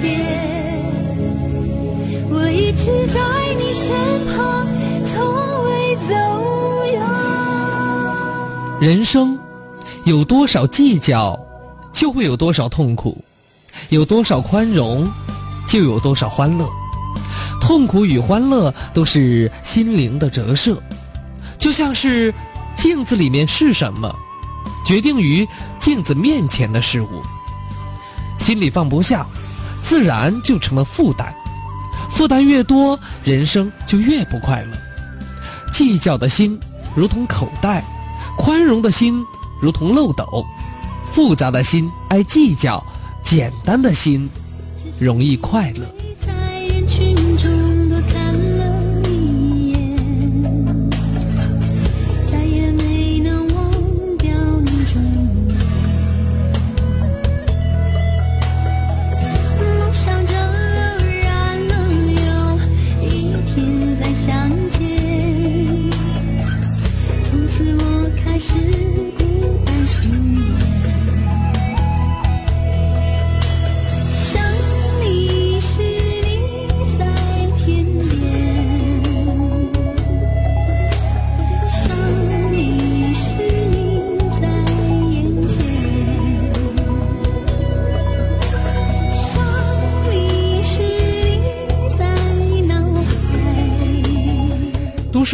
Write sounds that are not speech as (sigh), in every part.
界，我一直在你身旁，从未走远。人生有多少计较，就会有多少痛苦；有多少宽容，就有多少欢乐。痛苦与欢乐都是心灵的折射，就像是镜子里面是什么，决定于镜子面前的事物。心里放不下，自然就成了负担。负担越多，人生就越不快乐。计较的心如同口袋，宽容的心如同漏斗。复杂的心爱计较，简单的心容易快乐。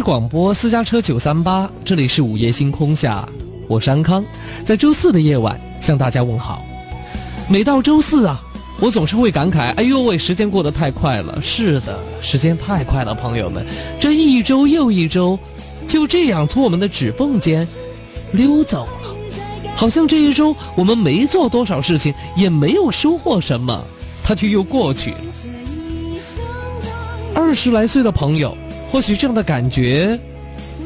广播私家车九三八，这里是午夜星空下，我是安康，在周四的夜晚向大家问好。每到周四啊，我总是会感慨：哎呦喂，时间过得太快了。是的，时间太快了，朋友们，这一周又一周，就这样从我们的指缝间溜走了，好像这一周我们没做多少事情，也没有收获什么，它就又过去了。二十来岁的朋友。或许这样的感觉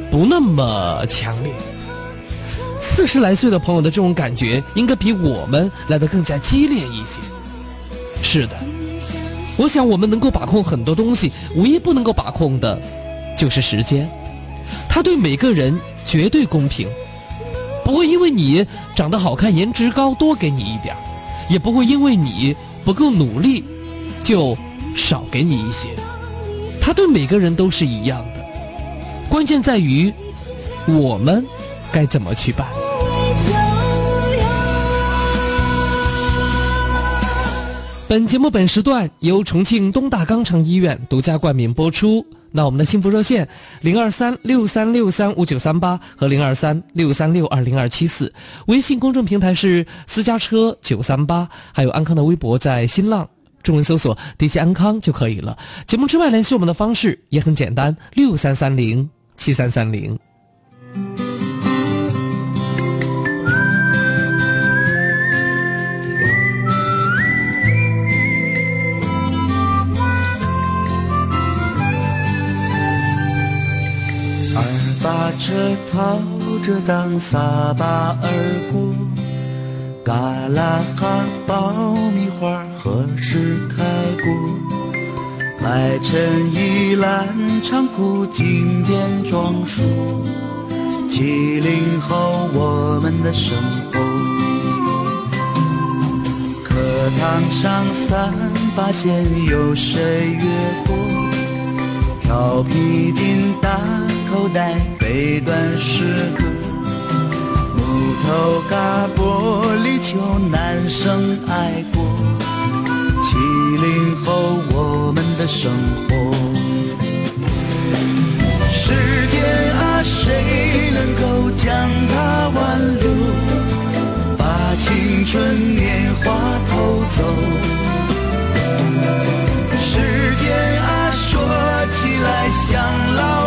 不那么强烈。四十来岁的朋友的这种感觉，应该比我们来的更加激烈一些。是的，我想我们能够把控很多东西，唯一不能够把控的，就是时间。它对每个人绝对公平，不会因为你长得好看、颜值高多给你一点也不会因为你不够努力就少给你一些。他对每个人都是一样的，关键在于我们该怎么去办。本节目本时段由重庆东大肛肠医院独家冠名播出。那我们的幸福热线零二三六三六三五九三八和零二三六三六二零二七四，微信公众平台是私家车九三八，还有安康的微博在新浪。中文搜索 “DJ 安康”就可以了。节目之外联系我们的方式也很简单：六三三零七三三零。二八车套着挡撒把而过，嘎啦哈爆米花。何时开过？麦城一篮长裤，经典装束。七零后我们的生活，课堂上三八线有谁越过？调皮筋大口袋背段诗歌，头嘎玻璃球男生爱过。七零后，我们的生活，时间啊，谁能够将它挽留，把青春年华偷走？时间啊，说起来像老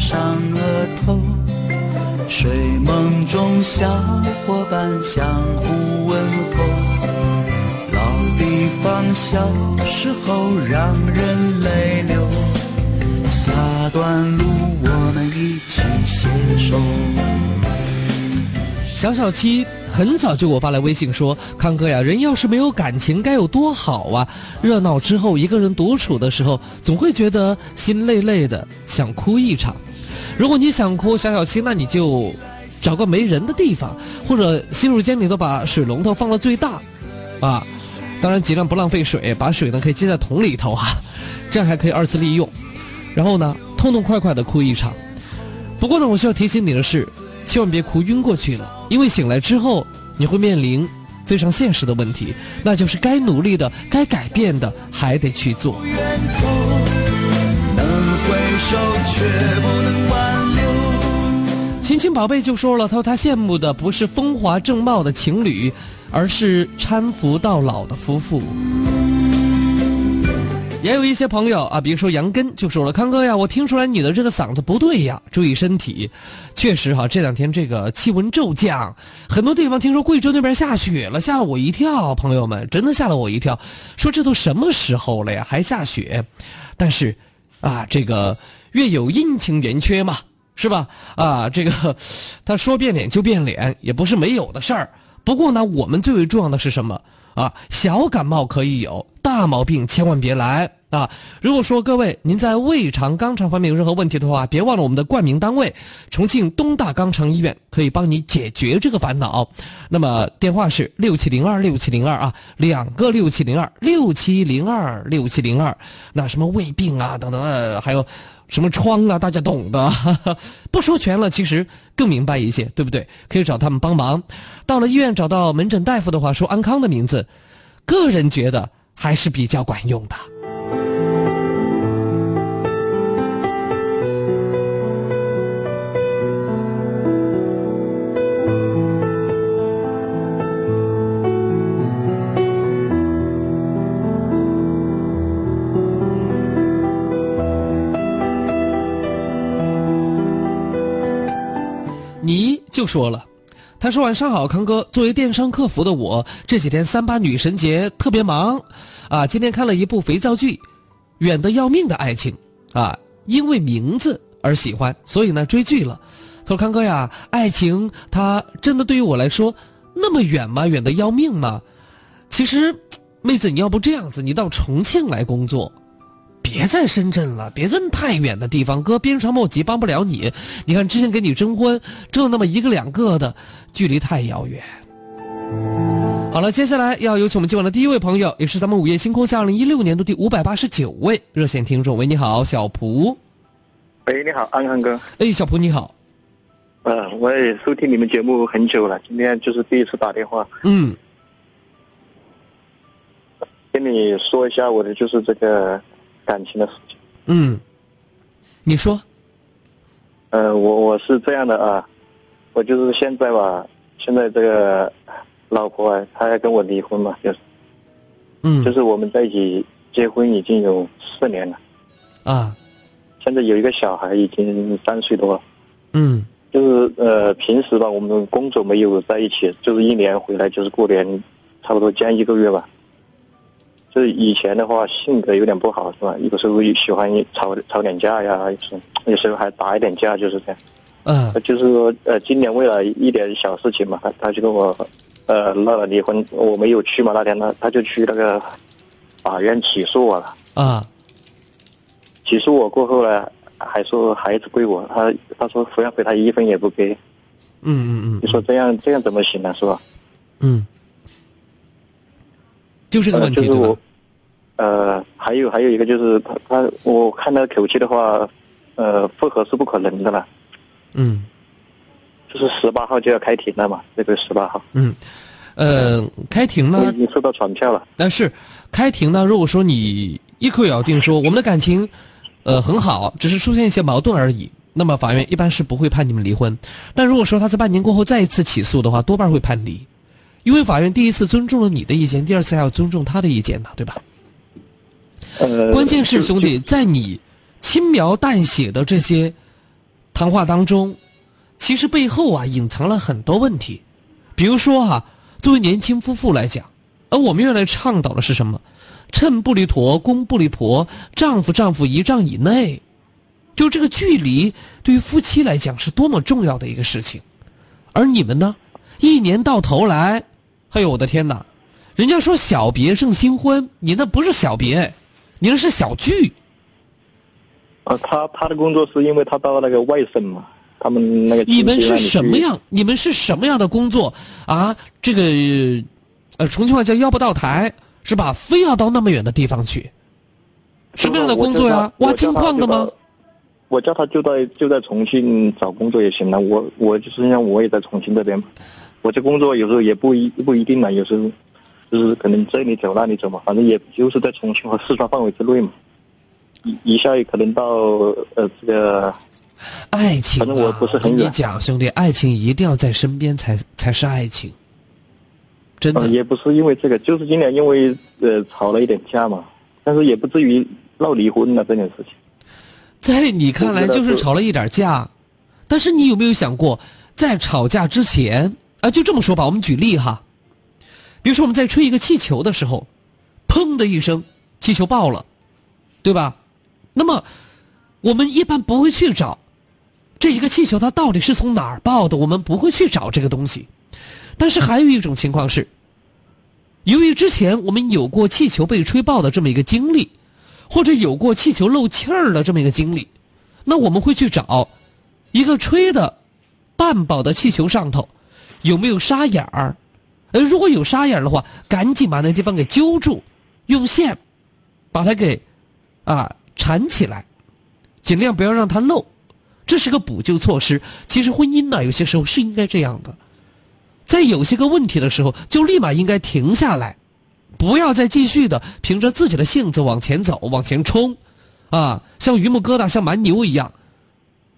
上额头，睡梦中小伙伴相互问候，老地方小时候让人泪流。下段路我们一起携手。小小七很早就给我发来微信说：“康哥呀，人要是没有感情该有多好啊！热闹之后，一个人独处的时候，总会觉得心累累的，想哭一场。如果你想哭，小小七，那你就找个没人的地方，或者洗手间里头把水龙头放到最大，啊，当然尽量不浪费水，把水呢可以接在桶里头哈，这样还可以二次利用。然后呢，痛痛快快的哭一场。不过呢，我需要提醒你的是。”千万别哭晕过去了，因为醒来之后你会面临非常现实的问题，那就是该努力的、该改变的还得去做。亲亲宝贝就说了，他说他羡慕的不是风华正茂的情侣，而是搀扶到老的夫妇。也有一些朋友啊，比如说杨根就说了：“康哥呀，我听出来你的这个嗓子不对呀，注意身体。”确实哈，这两天这个气温骤降，很多地方听说贵州那边下雪了，吓了我一跳。朋友们，真的吓了我一跳，说这都什么时候了呀，还下雪？但是，啊，这个月有阴晴圆缺嘛，是吧？啊，这个他说变脸就变脸，也不是没有的事儿。不过呢，我们最为重要的是什么？啊，小感冒可以有，大毛病千万别来啊！如果说各位您在胃肠、肛肠方面有任何问题的话，别忘了我们的冠名单位重庆东大肛肠医院可以帮你解决这个烦恼。那么电话是六七零二六七零二啊，两个六七零二六七零二六七零二。那什么胃病啊等等，还有。什么疮啊，大家懂的，(laughs) 不说全了，其实更明白一些，对不对？可以找他们帮忙。到了医院找到门诊大夫的话，说安康的名字，个人觉得还是比较管用的。就说了，他说晚上好，康哥。作为电商客服的我，这几天三八女神节特别忙，啊，今天看了一部肥皂剧，《远的要命的爱情》，啊，因为名字而喜欢，所以呢追剧了。他说康哥呀，爱情它真的对于我来说那么远吗？远的要命吗？其实，妹子你要不这样子，你到重庆来工作。别在深圳了，别这么太远的地方，哥鞭长莫及，帮不了你。你看之前给你征婚，征了那么一个两个的，距离太遥远。好了，接下来要有请我们今晚的第一位朋友，也是咱们午夜星空下二零一六年度第五百八十九位热线听众。喂，你好，小蒲。喂，你好，安康哥。哎，小蒲你好。呃，我也收听你们节目很久了，今天就是第一次打电话。嗯。跟你说一下我的就是这个。感情的事情，嗯，你说，呃，我我是这样的啊，我就是现在吧，现在这个老婆啊，她要跟我离婚嘛，就是，嗯，就是我们在一起结婚已经有四年了，啊，现在有一个小孩已经三岁多了，嗯，就是呃，平时吧，我们工作没有在一起，就是一年回来就是过年，差不多将一个月吧。就是以前的话，性格有点不好，是吧？有时候喜欢吵吵点架呀，有有时候还打一点架，就是这样。嗯。就是说，呃，今年为了一点小事情嘛，他他就跟我，呃，闹了离婚。我没有去嘛，那天他他就去那个法院起诉我了。啊。起诉我过后呢，还说孩子归我，他他说抚养费他一分也不给。嗯嗯嗯。你说这样这样怎么行呢？是吧？嗯。就这个问题对吧？呃，还有还有一个就是他他，我看他口气的话，呃，复合是不可能的了。嗯。就是十八号就要开庭了嘛？这个十八号。嗯。呃，开庭呢？已经收到传票了。但是，开庭呢？如果说你一口咬定说我们的感情，呃，很好，只是出现一些矛盾而已，那么法院一般是不会判你们离婚。但如果说他在半年过后再一次起诉的话，多半会判离。因为法院第一次尊重了你的意见，第二次还要尊重他的意见呢，对吧？呃，关键是兄弟，在你轻描淡写的这些谈话当中，其实背后啊隐藏了很多问题。比如说哈，作为年轻夫妇来讲，而我们原来倡导的是什么？趁不离婆，攻不离婆，丈夫丈夫一丈以内，就这个距离对于夫妻来讲是多么重要的一个事情。而你们呢，一年到头来，哎呦我的天哪！人家说小别胜新婚，你那不是小别，你那是小聚。呃，他他的工作是因为他到那个外省嘛，他们那个你们是？什么样？你们是什么样的工作啊？这个，呃，重庆话叫要不到台，是吧？非要到那么远的地方去，什么样的工作呀？挖金矿的吗？？我叫他就在就在重庆找工作也行了，我我就是像我也在重庆这边嘛，我这工作有时候也不一不一定嘛，有时候就是可能这里走那里走嘛，反正也就是在重庆和四川范围之内嘛，一一下也可能到呃这个爱情、啊，反正我不是很跟你讲，兄弟，爱情一定要在身边才才是爱情，真的。呃也不是因为这个，就是今年因为呃吵了一点架嘛，但是也不至于闹离婚了这件事情。在你看来就是吵了一点架，但是你有没有想过，在吵架之前啊，就这么说吧，我们举例哈，比如说我们在吹一个气球的时候，砰的一声，气球爆了，对吧？那么我们一般不会去找这一个气球它到底是从哪儿爆的，我们不会去找这个东西。但是还有一种情况是，由于之前我们有过气球被吹爆的这么一个经历。或者有过气球漏气儿的这么一个经历，那我们会去找一个吹的半爆的气球上头有没有沙眼儿，呃，如果有沙眼儿的话，赶紧把那地方给揪住，用线把它给啊缠起来，尽量不要让它漏，这是个补救措施。其实婚姻呢，有些时候是应该这样的，在有些个问题的时候，就立马应该停下来。不要再继续的凭着自己的性子往前走、往前冲，啊，像榆木疙瘩、像蛮牛一样，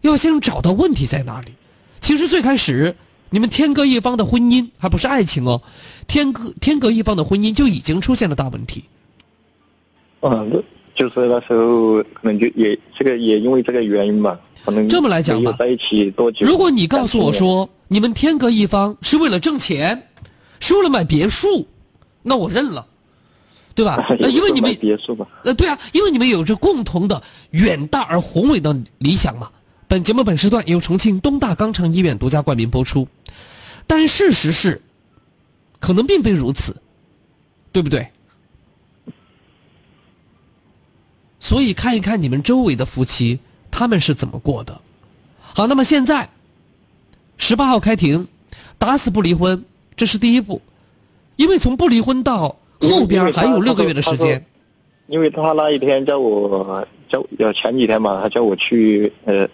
要先找到问题在哪里。其实最开始你们天各一方的婚姻还不是爱情哦，天各天各一方的婚姻就已经出现了大问题。嗯，就是那时候可能就也这个也因为这个原因吧，可能这么来讲吧在一起多久？如果你告诉我说你们天各一方是为了挣钱，是为了买别墅，那我认了。对吧？(laughs) 那，因为你们别墅吧，呃，对啊，因为你们有着共同的远大而宏伟的理想嘛。本节目本时段由重庆东大肛肠医院独家冠名播出，但事实是，可能并非如此，对不对？所以看一看你们周围的夫妻，他们是怎么过的。好，那么现在，十八号开庭，打死不离婚，这是第一步，因为从不离婚到后边还有六个月的时间。因为他那一天叫我叫要前几天嘛，他叫我去呃，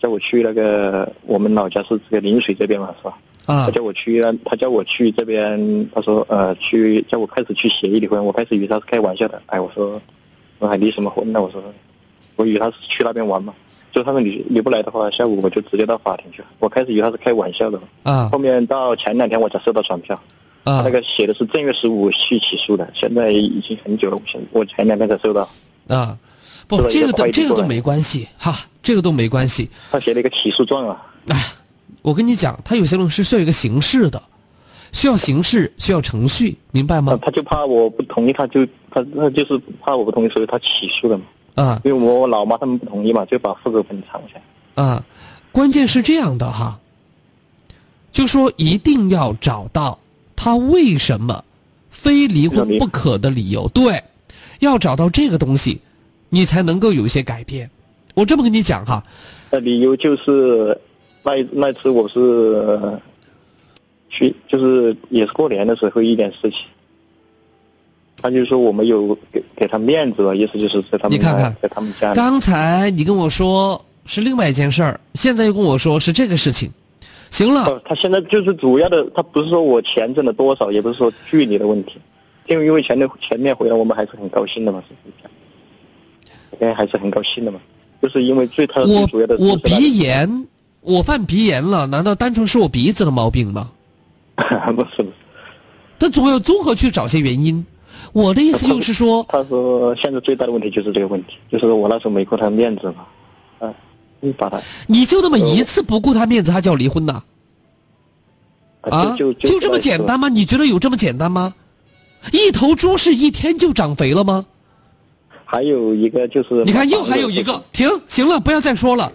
叫我去那个我们老家是这个陵水这边嘛，是吧？啊他叫我去，他叫我去这边，他说呃去叫我开始去协议离婚，我开始以为他是开玩笑的，哎，我说我还离什么婚呢？我说我以为他是去那边玩嘛，就他说你你不来的话，下午我就直接到法庭去。我开始以为他是开玩笑的，啊后面到前两天我才收到传票。啊他那个写的是正月十五去起诉的，现在已经很久了，我现我前两天才收到。啊！不，这个这个都没关系哈，这个都没关系。他写了一个起诉状啊，哎，我跟你讲，他有些东西是需要一个形式的，需要形式，需要程序，明白吗？他就怕我不同意，他就他他就是怕我不同意，所以他起诉了嘛。啊因为我老妈他们不同意嘛，就把户口本藏起来。啊，关键是这样的哈，就说一定要找到他为什么非离婚不可的理由，对，要找到这个东西，你才能够有一些改变。我这么跟你讲哈，呃理由就是那一那次我是呃去就是也是过年的时候一点事情，他就说我没有给给他面子吧，意思就是在他们你看看在他们家。刚才你跟我说是另外一件事儿，现在又跟我说是这个事情。行了，呃，他现在就是主要的，他不是说我钱挣了多少，也不是说距离的问题，因为因为前面前面回来我们还是很高兴的嘛，是不是？现在还是很高兴的嘛，就是因为最他最我主要的我是那个鼻炎，我犯鼻炎了，难道单纯是我鼻子的毛病吗？不 (laughs) 是不是，他总要综合去找些原因。我的意思就是说，他说现在最大的问题就是这个问题，就是我那时候没顾他面子嘛，啊，你把他你就那么一次不顾他面子，他就要离婚呐？啊，就就这么简单吗？你觉得有这么简单吗？一头猪是一天就长肥了吗？还有一个就是你看，又还有一个，停，行了，不要再说了。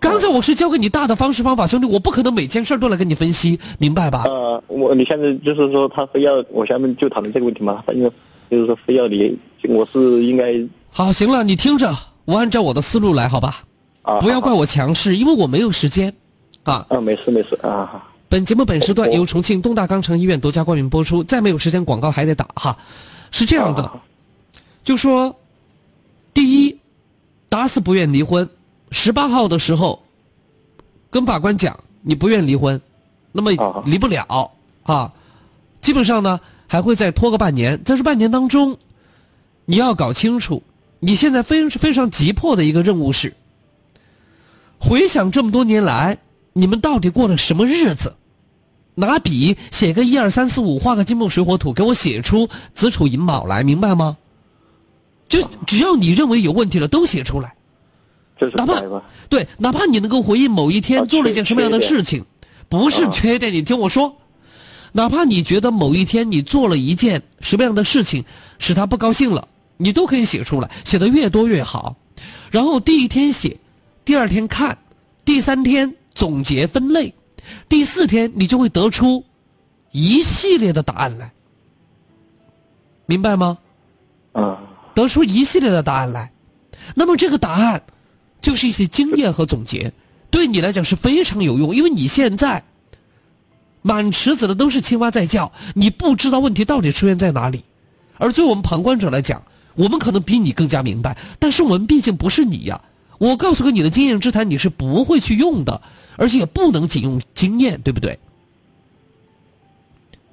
刚才我是教给你大的方式方法，兄弟，我不可能每件事儿都来跟你分析，明白吧？呃，我你现在就是说他非要我下面就讨论这个问题嘛？反正就是说非要你，我是应该好，行了，你听着，我按照我的思路来，好吧？啊，不要怪我强势，因为我没有时间。啊，啊，没事没事啊。本节目本时段由重庆东大肛肠医院独家冠名播出，再没有时间广告还得打哈。是这样的，啊就说，第一，打死不愿离婚。十八号的时候，跟法官讲你不愿离婚，那么啊离不了啊。基本上呢，还会再拖个半年。在这半年当中，你要搞清楚，你现在非非常急迫的一个任务是，回想这么多年来，你们到底过了什么日子？拿笔写个一二三四五，画个金木水火土，给我写出子丑寅卯来，明白吗？就只要你认为有问题了，都写出来。就是哪怕。对，哪怕你能够回忆某一天啊做了一件什么样的事情，不是啊缺点，你听我说。哪怕你觉得某一天你做了一件什么样的事情使他不高兴了，你都可以写出来，写的越多越好。然后第一天写，第二天看，第三天总结分类，第四天你就会得出一系列的答案来，明白吗？嗯得出一系列的答案来。那么这个答案就是一些经验和总结，对你来讲是非常有用，因为你现在满池子的都是青蛙在叫，你不知道问题到底出现在哪里。而对我们旁观者来讲，我们可能比你更加明白，但是我们毕竟不是你呀。我告诉个你的经验之谈，你是不会去用的，而且也不能仅用经验，对不对？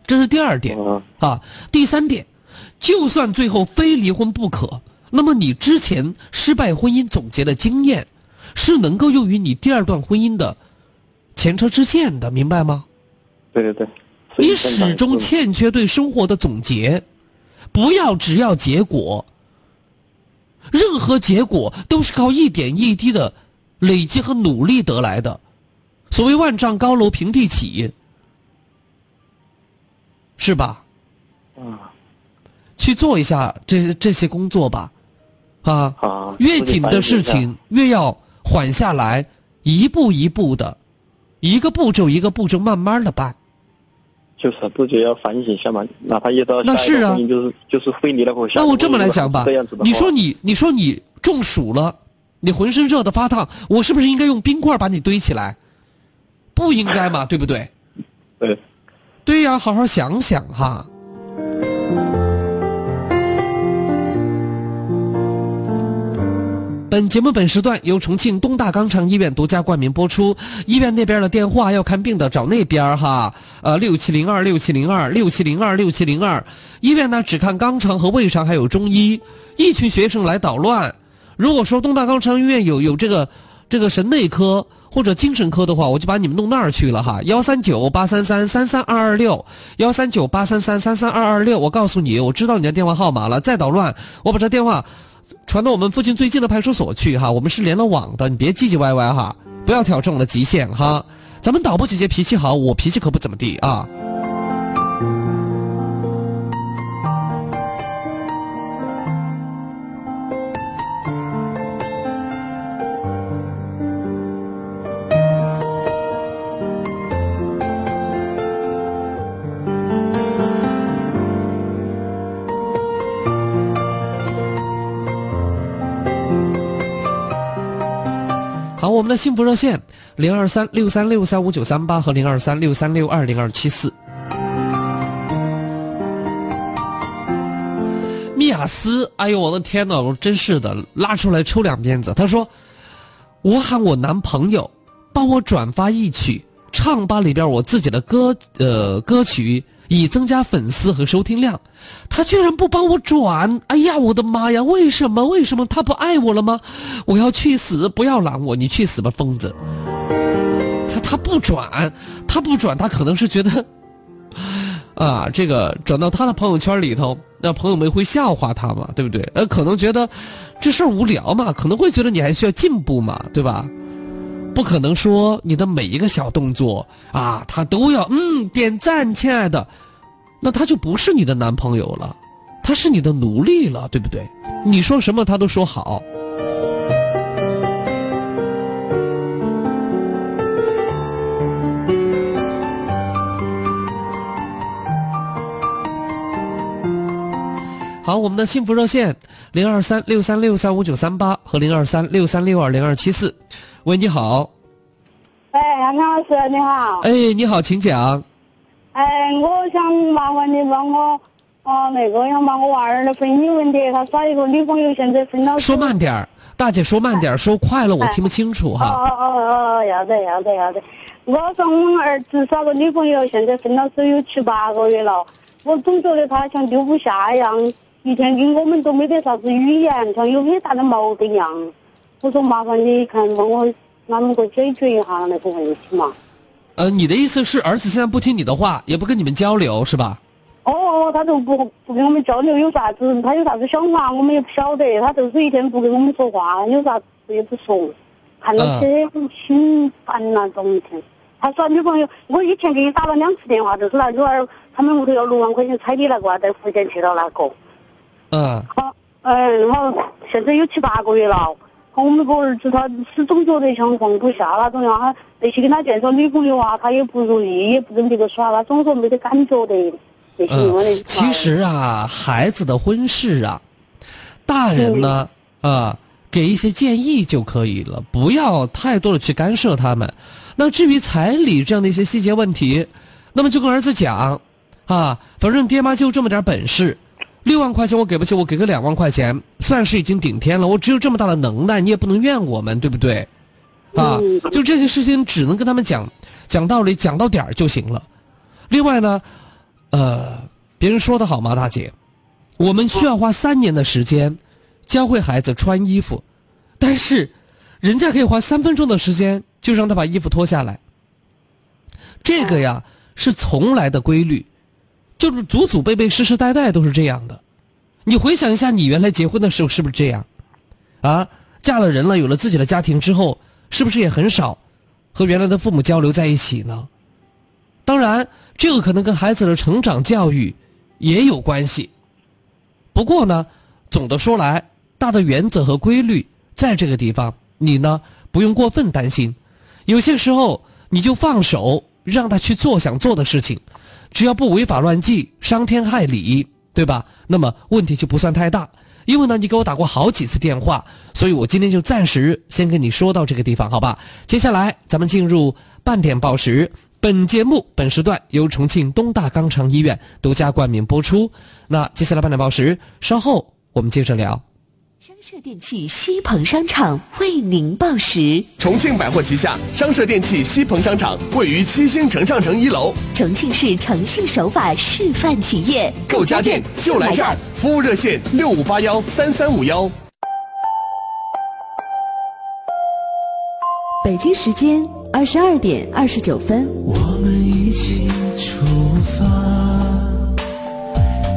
这是第二点。嗯啊，第三点，就算最后非离婚不可，那么你之前失败婚姻总结的经验，是能够用于你第二段婚姻的前车之鉴的，明白吗？对对对。你始终欠缺对生活的总结，不要只要结果，任何结果都是靠一点一滴的累积和努力得来的。所谓万丈高楼平地起，是吧？啊去做一下这这些工作吧，啊，啊，越紧的事情越要缓下来，一步一步的，一个步骤一个步骤慢慢的办。就是自己要反省一下嘛，哪怕遇到那是啊那我这么来讲吧这样子，的你说你你说你中暑了，你浑身热的发烫，我是不是应该用冰块把你堆起来？不应该嘛，对不对？对，对呀，好好想想哈。本节目本时段由重庆东大肛肠医院独家冠名播出。医院那边的电话要看病的找那边哈，呃，六七零二六七零二六七零二六七零二。医院呢只看肛肠和胃肠，还有中医。一群学生来捣乱。如果说东大肛肠医院有有这个这个神内科或者精神科的话，我就把你们弄那儿去了哈。幺三九八三三三三二二六，幺三九八三三三三二二六。我告诉你，我知道你的电话号码了。再捣乱，我把这电话传到我们附近最近的派出所去哈。我们是连了网的，你别唧唧歪歪哈，不要挑战我的极限哈。咱们导播姐姐脾气好，我脾气可不怎么地啊。我们的幸福热线零二三六三六三五九三八和零二三六三六二零二七四。米雅斯，哎呦我的天呐，我真是的，拉出来抽两鞭子。他说，我喊我男朋友帮我转发一曲，唱吧里边我自己的歌，呃，歌曲，以增加粉丝和收听量。他居然不帮我转，哎呀，我的妈呀！为什么？为什么他不爱我了吗？我要去死！不要拦我！你去死吧，疯子！他他不转，他不转，他可能是觉得，(laughs) 啊，这个转到他的朋友圈里头，那朋友们会笑话他嘛，对不对？呃，可能觉得这事儿无聊嘛，可能会觉得你还需要进步嘛，对吧？不可能说你的每一个小动作啊，他都要嗯点赞，亲爱的。那他就不是你的男朋友了，他是你的奴隶了，对不对？你说什么他都说好。好，我们的幸福热线零二三六三六三五九三八和零二三六三六二零二七四。喂，你好。哎，杨老师你好。哎，你好，请讲。哎，我想麻烦你帮我，哦，那个想帮我娃儿的婚姻问题，他耍一个女朋友，现在分了。说慢点儿，大姐，说慢点儿，说快了我听不清楚哈。哦哦哦，要得要得要得。我说我们儿子耍个女朋友，现在分了手有七八个月了，我总觉得他像丢不下一样，一天跟我们都没得啥子语言，像有很大的矛盾一样。我说麻烦你看帮我。能够解决一下那个问题嘛？呃，你的意思是儿子现在不听你的话，也不跟你们交流，是吧？哦，他都不不跟我们交流，有啥子他有啥子想法，我们也不晓得。他就是一天不跟我们说话，有啥子也不说，看到这种心烦那种一天。他耍女朋友，我以前给你打了两次电话，就是那女儿他们屋头要六万块钱彩礼那个，在福建去了那个。嗯。好，嗯，好，现在有七八个月了。我们个儿子他始终觉得像放不下那种样，他那些跟他介绍女朋友啊，他也不如意，也不跟别个耍，他总说没得感觉的。嗯，其实啊，孩子的婚事啊，大人呢啊，给一些建议就可以了，不要太多的去干涉他们。那至于彩礼这样的一些细节问题，那么就跟儿子讲啊，反正爹妈就这么点本事。六万块钱我给不起，我给个两万块钱，算是已经顶天了。我只有这么大的能耐，你也不能怨我们，对不对？啊，就这些事情只能跟他们讲讲道理，讲到点儿就行了。另外呢，呃，别人说的好吗，大姐？我们需要花三年的时间教会孩子穿衣服，但是人家可以花三分钟的时间就让他把衣服脱下来。这个呀是从来的规律。就是祖祖辈辈、世世代代都是这样的，你回想一下，你原来结婚的时候是不是这样？啊，嫁了人了，有了自己的家庭之后，是不是也很少和原来的父母交流在一起呢？当然，这个可能跟孩子的成长教育也有关系。不过呢，总的说来，大的原则和规律在这个地方，你呢不用过分担心。有些时候，你就放手，让他去做想做的事情。只要不违法乱纪、伤天害理，对吧？那么问题就不算太大。因为呢，你给我打过好几次电话，所以我今天就暂时先跟你说到这个地方，好吧？接下来咱们进入半点报时。本节目本时段由重庆东大肛肠医院独家冠名播出。那接下来半点报时，稍后我们接着聊。商社电器西鹏商场为您报时。重庆百货旗下商社电器西鹏商场位于七星城上城一楼，重庆市诚信守法示范企业，购家电就来这儿。服务热线六五八幺三三五幺。北京时间二十二点二十九分。我们一起出发，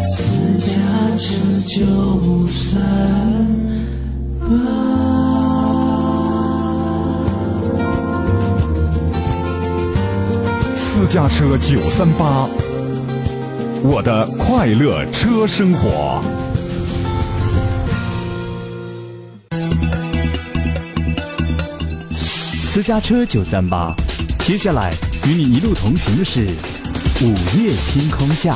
私家车就三。私家车九三八，我的快乐车生活。私家车九三八，接下来与你一路同行的是午夜星空下。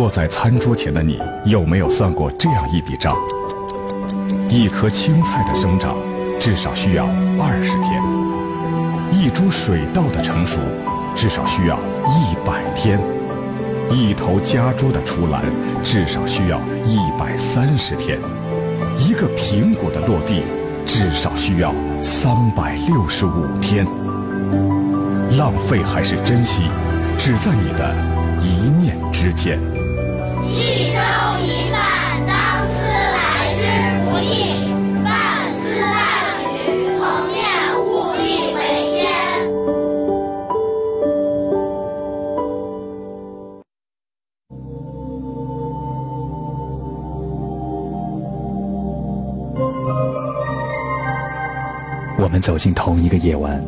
坐在餐桌前的你，有没有算过这样一笔账？一颗青菜的生长，至少需要二十天；一株水稻的成熟，至少需要一百天；一头家猪的出栏，至少需要一百三十天；一个苹果的落地，至少需要三百六十五天。浪费还是珍惜，只在你的一念之间。一粥一饭，当思来之不易；半丝半缕，恒念物力维艰。我们走进同一个夜晚，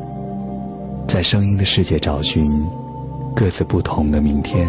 在声音的世界找寻各自不同的明天。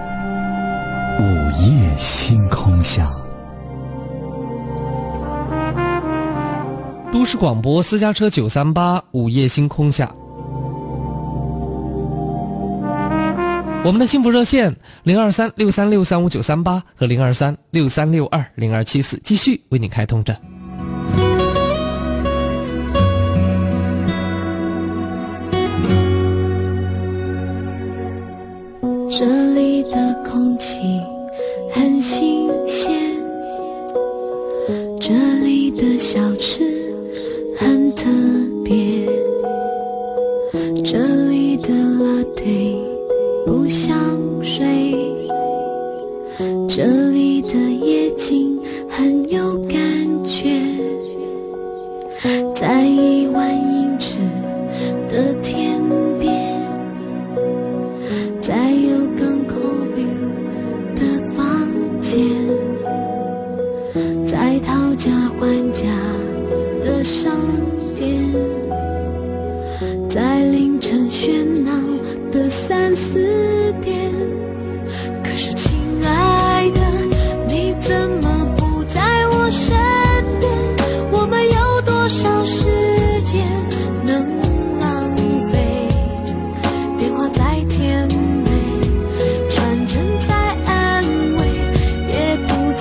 夜星空下。都市广播私家车九三八，午夜星空下。我们的幸福热线零二三六三六三五九三八和零二三六三六二零二七四继续为你开通着。这里的空气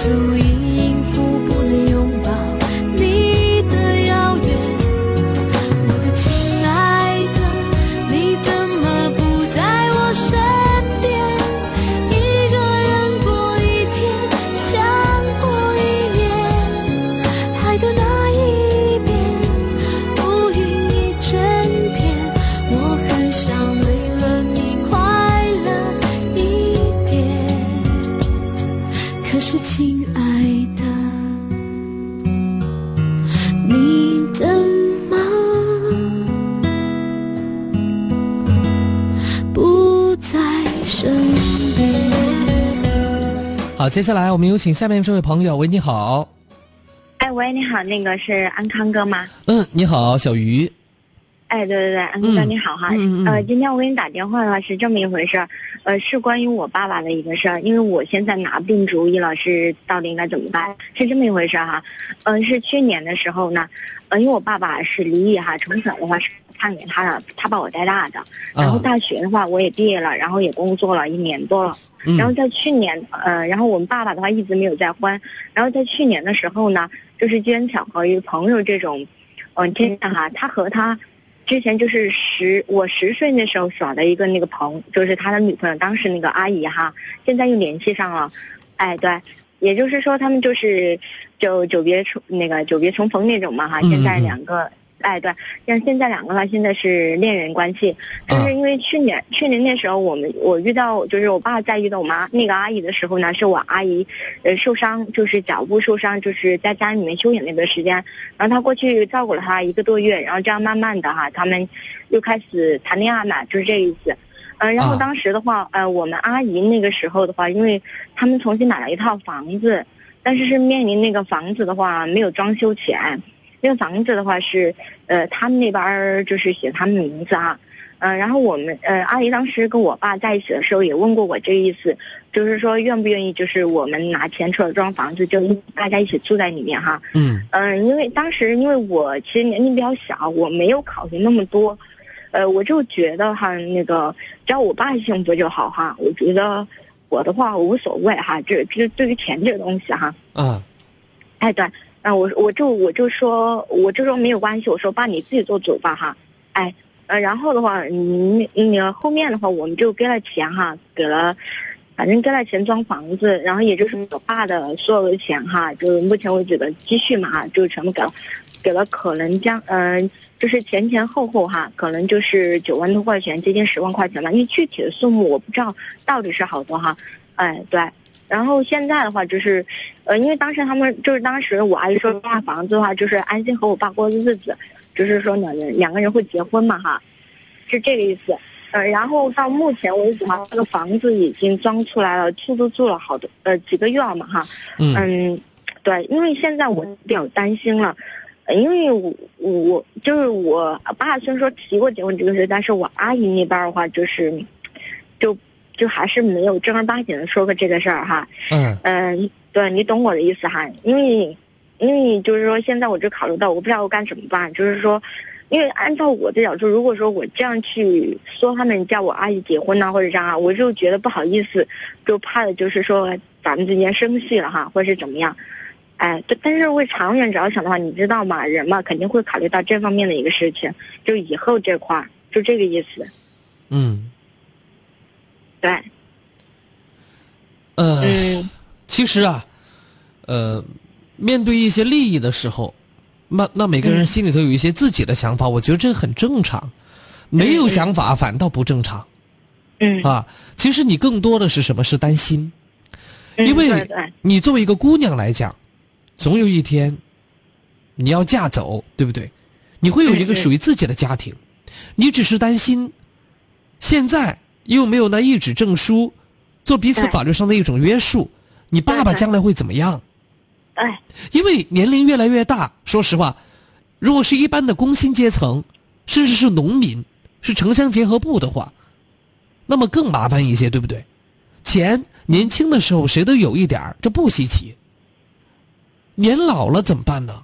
也不接下来我们有请下面这位朋友。喂，你好。哎，喂，你好，那个是安康哥吗？嗯，你好，小鱼。哎，对对对，安康哥嗯你好哈。嗯嗯嗯呃，今天我给你打电话的话是这么一回事儿，呃，是关于我爸爸的一个事儿，因为我现在拿不定主意了，是到底应该怎么办？是这么一回事儿哈。嗯、是去年的时候呢，呃，因为我爸爸是离异哈，从小的话是看给他的，他把我带大的，然后啊大学的话我也毕业了，然后也工作了一年多了。嗯。然后在去年，呃，然后我们爸爸的话一直没有再婚，然后在去年的时候呢，就是机缘巧合，一个朋友这种，嗯、真的哈，他和他之前就是十我十岁那时候耍的一个那个朋，就是他的女朋友，当时那个阿姨哈，现在又联系上了，哎，对，也就是说他们就是就久别重那个久别重逢那种嘛哈，嗯现在两个。哎，对，像现在两个的话，现在是恋人关系，但啊是因为去年、去年那时候，我们我遇到就是我爸在遇到我妈那个阿姨的时候呢，是我阿姨，呃受伤，就是脚部受伤，就是在家里面休养那段时间，然后他过去照顾了她一个多月，然后这样慢慢的哈，他们又开始谈恋爱嘛，就是这意思。呃，然后啊。当时的话，呃，我们阿姨那个时候的话，因为他们重新买了一套房子，但是是面临那个房子的话没有装修钱，那个房子的话是，呃，他们那边儿就是写他们的名字啊，嗯、然后我们呃阿姨当时跟我爸在一起的时候也问过我这个意思，就是说愿不愿意就是我们拿钱出来装房子，就大家一起住在里面哈。嗯。嗯，因为当时因为我其实年龄比较小，我没有考虑那么多，呃，我就觉得哈，那个只要我爸幸福就好哈，我觉得我的话无所谓哈，这这对于钱这个东西哈，啊。哎对，啊、我我就我就说我就说没有关系，我说爸你自己做主吧哈，哎，呃，然后的话，你你后面的话我们就给了钱哈，给了。反正给了钱装房子，然后也就是我爸的所有的钱哈，就是目前为止的积蓄嘛，就全部给了。给了可能将嗯、就是前前后后哈，可能就是九万多块钱，接近十万块钱吧。因为具体的数目我不知道到底是好多哈。哎，对。然后现在的话就是，呃，因为当时他们就是当时我阿姨说卖房子的话，就是安心和我爸过日子，就是说两人两个人会结婚嘛哈，是这个意思。呃，然后到目前为止哈，这个房子已经装出来了，出租住了好多呃几个月了嘛哈。嗯嗯，对，因为现在我比较担心了，呃因为我我就是我爸虽然说提过结婚这个事，但是我阿姨那边的话就是，就就还是没有正儿八经的说过这个事儿哈。嗯嗯，对你懂我的意思哈，因为因为就是说现在我就考虑到我不知道我该怎么办，就是说，因为按照我的角度，如果说我这样去说他们叫我阿姨结婚呐、或者这样啊，我就觉得不好意思，就怕的就是说咱们之间生气了哈，或者是怎么样。哎，但但是为长远着想的话，你知道嘛，人嘛肯定会考虑到这方面的一个事情，就以后这块儿，就这个意思。嗯对，呃，嗯。其实啊，呃，面对一些利益的时候，那那每个人嗯。心里头有一些自己的想法，我觉得这很正常。没有想法反倒不正常。嗯。啊。其实你更多的是什么？是担心，嗯因为你作为一个姑娘来讲，总有一天你要嫁走，对不对？你会有一个属于自己的家庭，你只是担心，现在又没有那一纸证书，做彼此法律上的一种约束，你爸爸将来会怎么样？哎，因为年龄越来越大，说实话，如果是一般的工薪阶层，甚至是农民，是城乡结合部的话，那么更麻烦一些，对不对？钱年轻的时候谁都有一点儿，这不稀奇。年老了怎么办呢？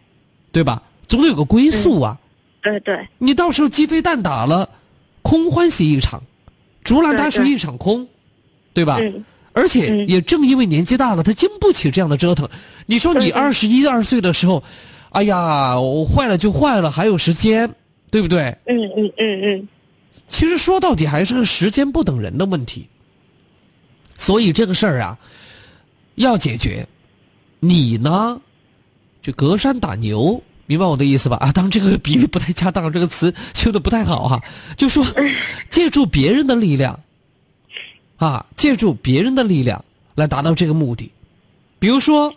对吧？总得有个归宿啊！对对你到时候鸡飞蛋打了，空欢喜一场，竹篮打水一场空，对吧？嗯而且嗯也正因为年纪大了，他经不起这样的折腾。你说你二十一二岁的时候，哎呀，我坏了就坏了，还有时间，对不对？嗯嗯嗯嗯，其实说到底还是个时间不等人的问题。所以这个事儿啊，要解决，你呢，就隔山打牛，明白我的意思吧？啊，当然这个比喻不太恰当，这个词修的不太好哈。就说 (laughs) 借助别人的力量，啊，借助别人的力量来达到这个目的，比如说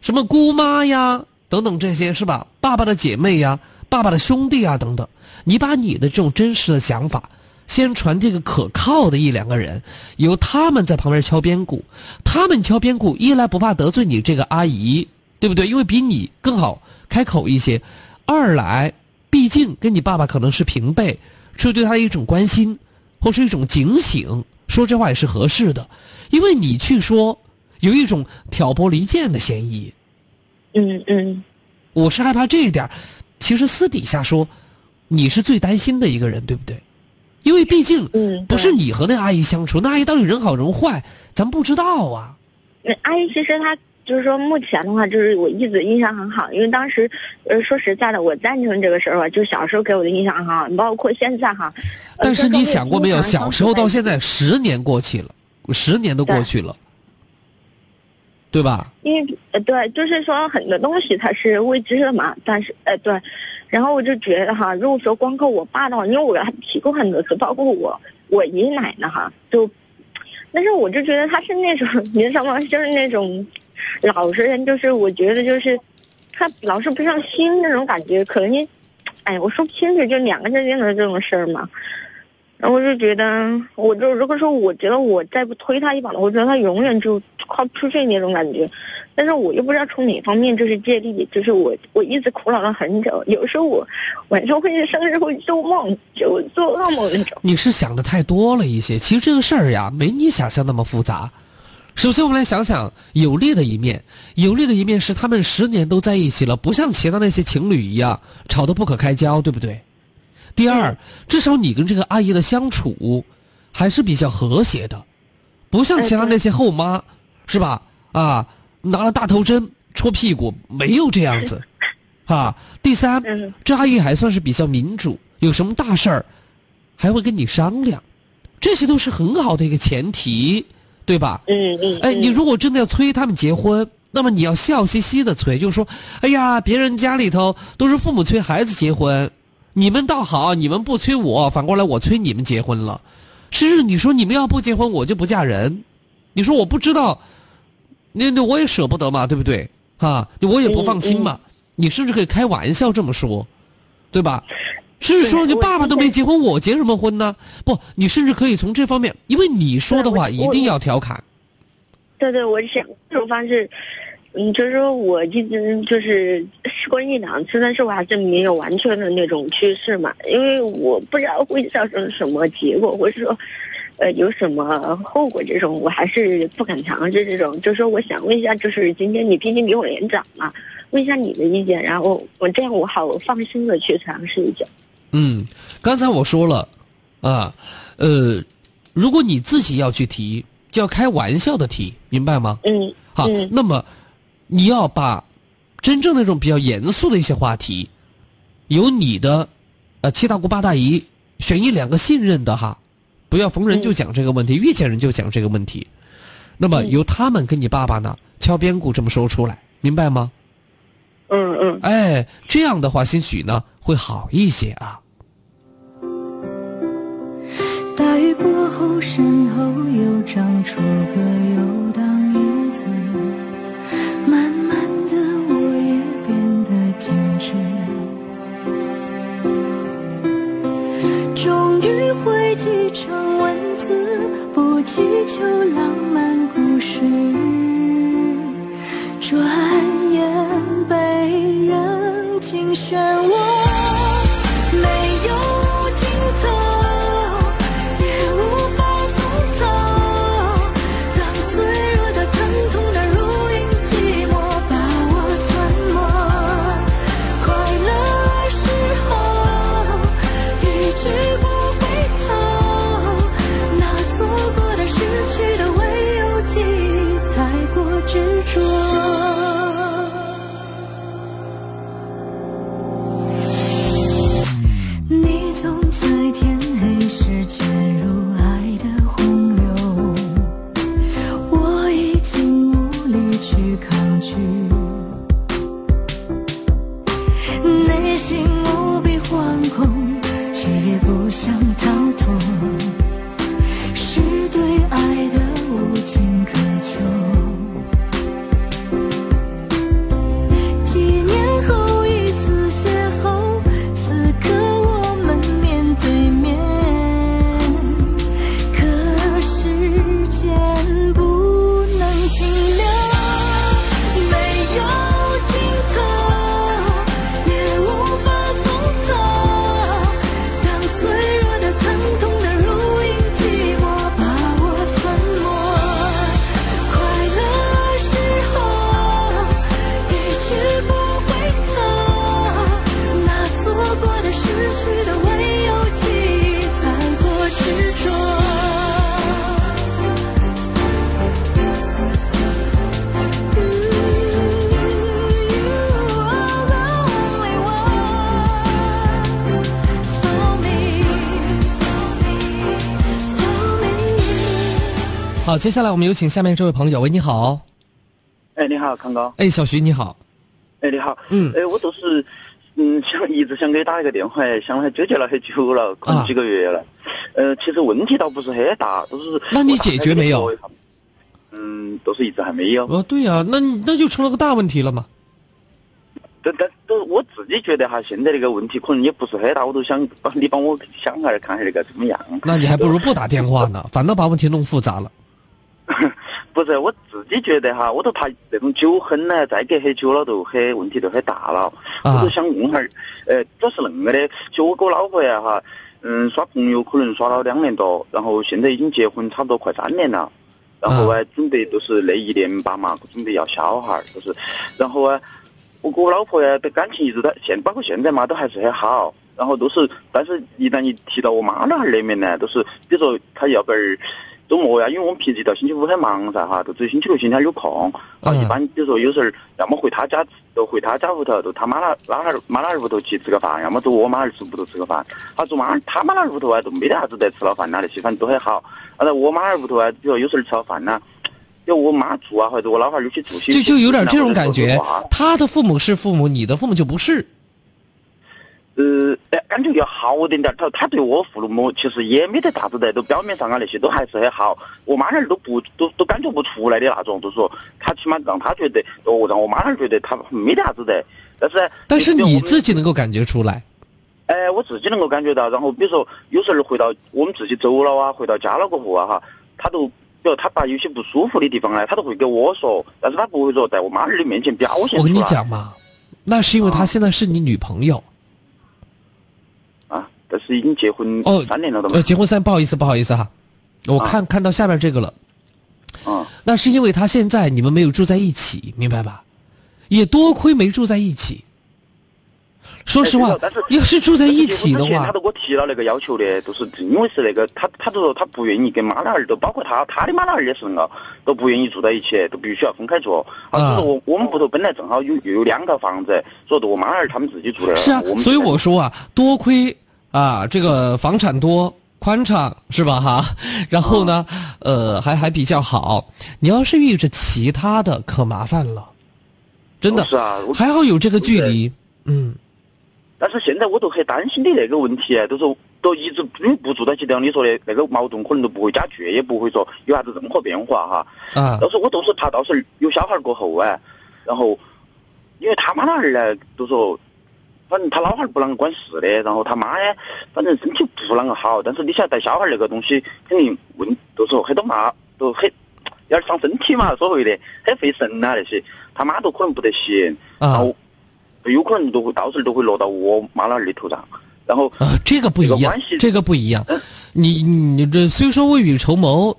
什么姑妈呀等等这些是吧？爸爸的姐妹呀，爸爸的兄弟啊等等，你把你的这种真实的想法。先传递给可靠的一两个人，由他们在旁边敲边鼓。他们敲边鼓，一来不怕得罪你这个阿姨，对不对？因为比你更好开口一些；二来，毕竟跟你爸爸可能是平辈，是对他的一种关心，或是一种警醒。说这话也是合适的，因为你去说，有一种挑拨离间的嫌疑。嗯嗯，我是害怕这一点。其实私底下说，你是最担心的一个人，对不对？因为毕竟嗯不是你和那阿姨相处，那阿姨到底人好人坏，咱不知道啊。那阿姨其实她就是说，目前的话，就是我一直印象很好，因为当时，呃，说实在的，我赞成这个事儿吧，就小时候给我的印象很好，包括现在哈。呃但是你想过没有，小时候到现在。十年过去了，十年都过去了，对吧？因为呃对，就是说很多东西它是未知的嘛，但是呃对，然后我就觉得哈，如果说光靠我爸的话，因为我给他提过很多次，包括我我爷爷奶奶哈，就，但是我就觉得他是那种你知道吗？就是那种老实人，就是我觉得就是他老是不上心那种感觉，可能你，哎，我说不清楚，就两个人之间的这种事儿嘛。然后我就觉得，我就如果说我觉得我再不推他一把的，我觉得他永远就靠不出去那种感觉。但是我又不知道从哪方面就是借力，就是我我一直苦恼了很久。有时候我晚上会生日会做梦，就做噩梦那种。你是想的太多了一些。其实这个事儿呀，没你想象那么复杂。首先，我们来想想有利的一面。有利的一面是他们十年都在一起了，不像其他那些情侣一样吵得不可开交，对不对？第二，至少你跟这个阿姨的相处还是比较和谐的，不像其他那些后妈，是吧？啊，拿了大头针戳屁股，没有这样子，啊。第三，这阿姨还算是比较民主，有什么大事儿还会跟你商量，这些都是很好的一个前提，对吧？嗯嗯。哎，你如果真的要催他们结婚，那么你要笑嘻嘻的催，就是说，哎呀，别人家里头都是父母催孩子结婚，你们倒好，你们不催我，反过来我催你们结婚了。甚至你说你们要不结婚，我就不嫁人。你说我不知道，那那我也舍不得嘛，对不对？啊，我也不放心嘛。你甚至可以开玩笑这么说，对吧？是说你爸爸都没结婚，我结什么婚呢？不，你甚至可以从这方面，因为你说的话一定要调侃。对对，我想这种方式，嗯，就是说我一直就是试过一两次，但是我还是没有完全的那种趋势嘛，因为我不知道会造成什么结果，或者说，呃，有什么后果，这种我还是不敢尝试这种。就是说，我想问一下，就是今天你毕竟比我年长嘛，问一下你的意见，然后我这样我好放心的去尝试一下。嗯，刚才我说了，啊，呃，如果你自己要去提。就要开玩笑的提，明白吗？嗯，好，那么你要把真正那种比较严肃的一些话题，由你的呃七大姑八大姨选一两个信任的哈，不要逢人就讲这个问题，遇见人就讲这个问题。那么由他们跟你爸爸呢敲边鼓这么说出来，明白吗？嗯嗯。哎，这样的话兴许呢会好一些啊。雨过后，身后又长出个游荡影子。慢慢的，我也变得精致。终于汇集成文字，不祈求浪漫故事。转眼被人精选我。接下来我们有请下面这位朋友。喂，你好。哎，你好，康哥。哎，小徐，你好。哎，你好。嗯。哎，我都是，嗯，想一直想给你打一个电话，想了纠结了很久了，可能几个月了。呃，其实问题倒不是很大，都是。那你解决没有？嗯，都是一直还没有。哦，对呀，那那就成了个大问题了嘛。但但都我自己觉得哈，现在这个问题可能也不是很大，我都想帮你帮我想下来看下这个怎么样。那你还不如不打电话呢，反倒把问题弄复杂了。(laughs) 不是我自己觉得哈，我都怕那种酒狠呢，再隔很久了都很问题都很大了。我都想问下，呃，主要是恁个的，就我跟我老婆呀哈，嗯，耍朋友可能耍了两年多，然后现在已经结婚差不多快三年了，然后啊，准备都是那一年吧嘛准备要小孩，儿，就是，然后啊，我跟我老婆呀的感情一直在现，包括现在嘛都还是很好，然后都是，但是一旦一提到我妈那儿那面呢，都是，比如说她要不儿。周末呀，因为我们平时一到星期五很忙噻哈，就只有星期六、星期天有空。啊，一般比如说有时候要么回他家，就回他家屋头，就他妈那那儿妈那儿屋头去吃个饭，要么走我妈那儿子屋头吃个饭。他做妈他妈那儿屋头啊，都没得啥子得吃了饭呐那些，反正都很好。啊，在我妈那儿屋头啊，比如有时候吃了饭呐，要我妈住啊，或者我老汉儿有些住些，就就有点这种感觉。他的父母是父母，你的父母就不是。呃，哎感觉要好点点儿。他他对我父母其实也没得啥子的，都表面上啊那些都还是很好。我妈那儿都不都都感觉不出来的那种，就是说他起码让他觉得，哦，让我妈那儿觉得他没得啥子的。但是，但是你自己能够感觉出来。哎，我自己能够感觉到。然后比如说有时候回到我们自己走了啊，回到家了过后啊哈，他都。比如他爸有些不舒服的地方呢，他都会给我说，但是他不会说在我妈儿的面前表现出来。我跟你讲嘛，那是因为他现在是你女朋友。啊，但是已经结婚哦三年了的嘛呃，。结婚三，不好意思，不好意思哈，我看、看到下面这个了。啊，那是因为他现在你们没有住在一起，明白吧？也多亏没住在一起。说实话哎，但是要是住在一起的话他，都给我提了那个要求的，都是因为是那个他他都说他不愿意跟妈老汉儿，都包括他他的妈老汉儿也是那个，都不愿意住在一起，都必须要分开住。啊，所以说我我们屋头本来正好有又有两套房子，所以说我妈老汉儿他们自己住的。是啊所以我说啊，多亏啊这个房产多。宽敞是吧哈，(laughs) 然后呢，呃，还还比较好。你要是遇着其他的，可麻烦了，真的。是啊，还好有这个距离，嗯。但是现在我都很担心的那个问题，就是都一直因为不住在一起，像你说的那个矛盾可能都不会加剧，也不会说有啥子任何变化哈。啊但是我都是怕到时候有小孩儿过后哎，然后因为他妈那儿呢，都说反正他老汉儿不啷个管事的，然后他妈呢，反正身体不啷个好，但是你晓得带小孩儿那个东西肯定问，都说很多嘛，都很有点伤身体嘛，所谓的很费神呐、那些，他妈都可能不得行，然啊后有可能都会到时候都会落到我妈老汉儿的头上，然后啊，这个不一样这个，这个不一样。你你这虽说未雨绸缪，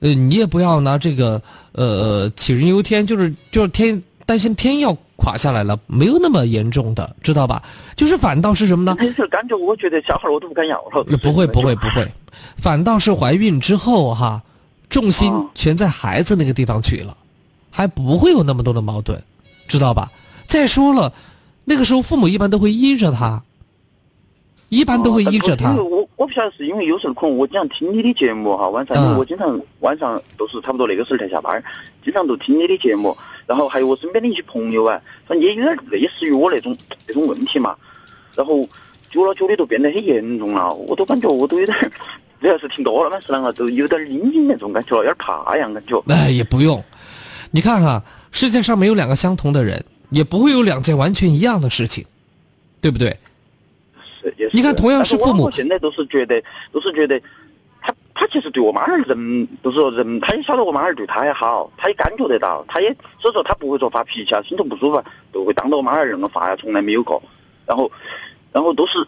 呃，你也不要拿这个呃杞人忧天，就是就是天担心天要垮下来了，没有那么严重的，知道吧？就是反倒是什么呢？但是感觉我觉得小孩我都不敢要了。不会不会不会，反倒是怀孕之后哈，重心全在孩子那个地方去了，还不会有那么多的矛盾，知道吧？再说了，那个时候父母一般都会依着他，一般都会依着他因为。我我不晓得是因为有时候可能我经常听你的节目哈，晚上我经常晚上都是差不多那个时候才下班，经常都听你的节目，然后还有我身边的一些朋友啊，反正也有点类似于我那种那种问题嘛，然后久了久的都变得很严重了，我都感觉我都有点儿，(laughs) 主要是听多了嘛，是啷个都有点儿阴影那种感觉，有点儿怕样感觉。哎，也不用，你看哈，世界上没有两个相同的人，也不会有两件完全一样的事情，对不对？是也是你看同样是父母我现在都是觉得，都是觉得，他其实对我妈儿人，就是说人，他也晓得我妈儿对他也好，他也感觉得到，他也所以说他不会说发脾气啊，心头不舒服都会当着我妈儿那个发呀，从来没有过。然后，然后都是，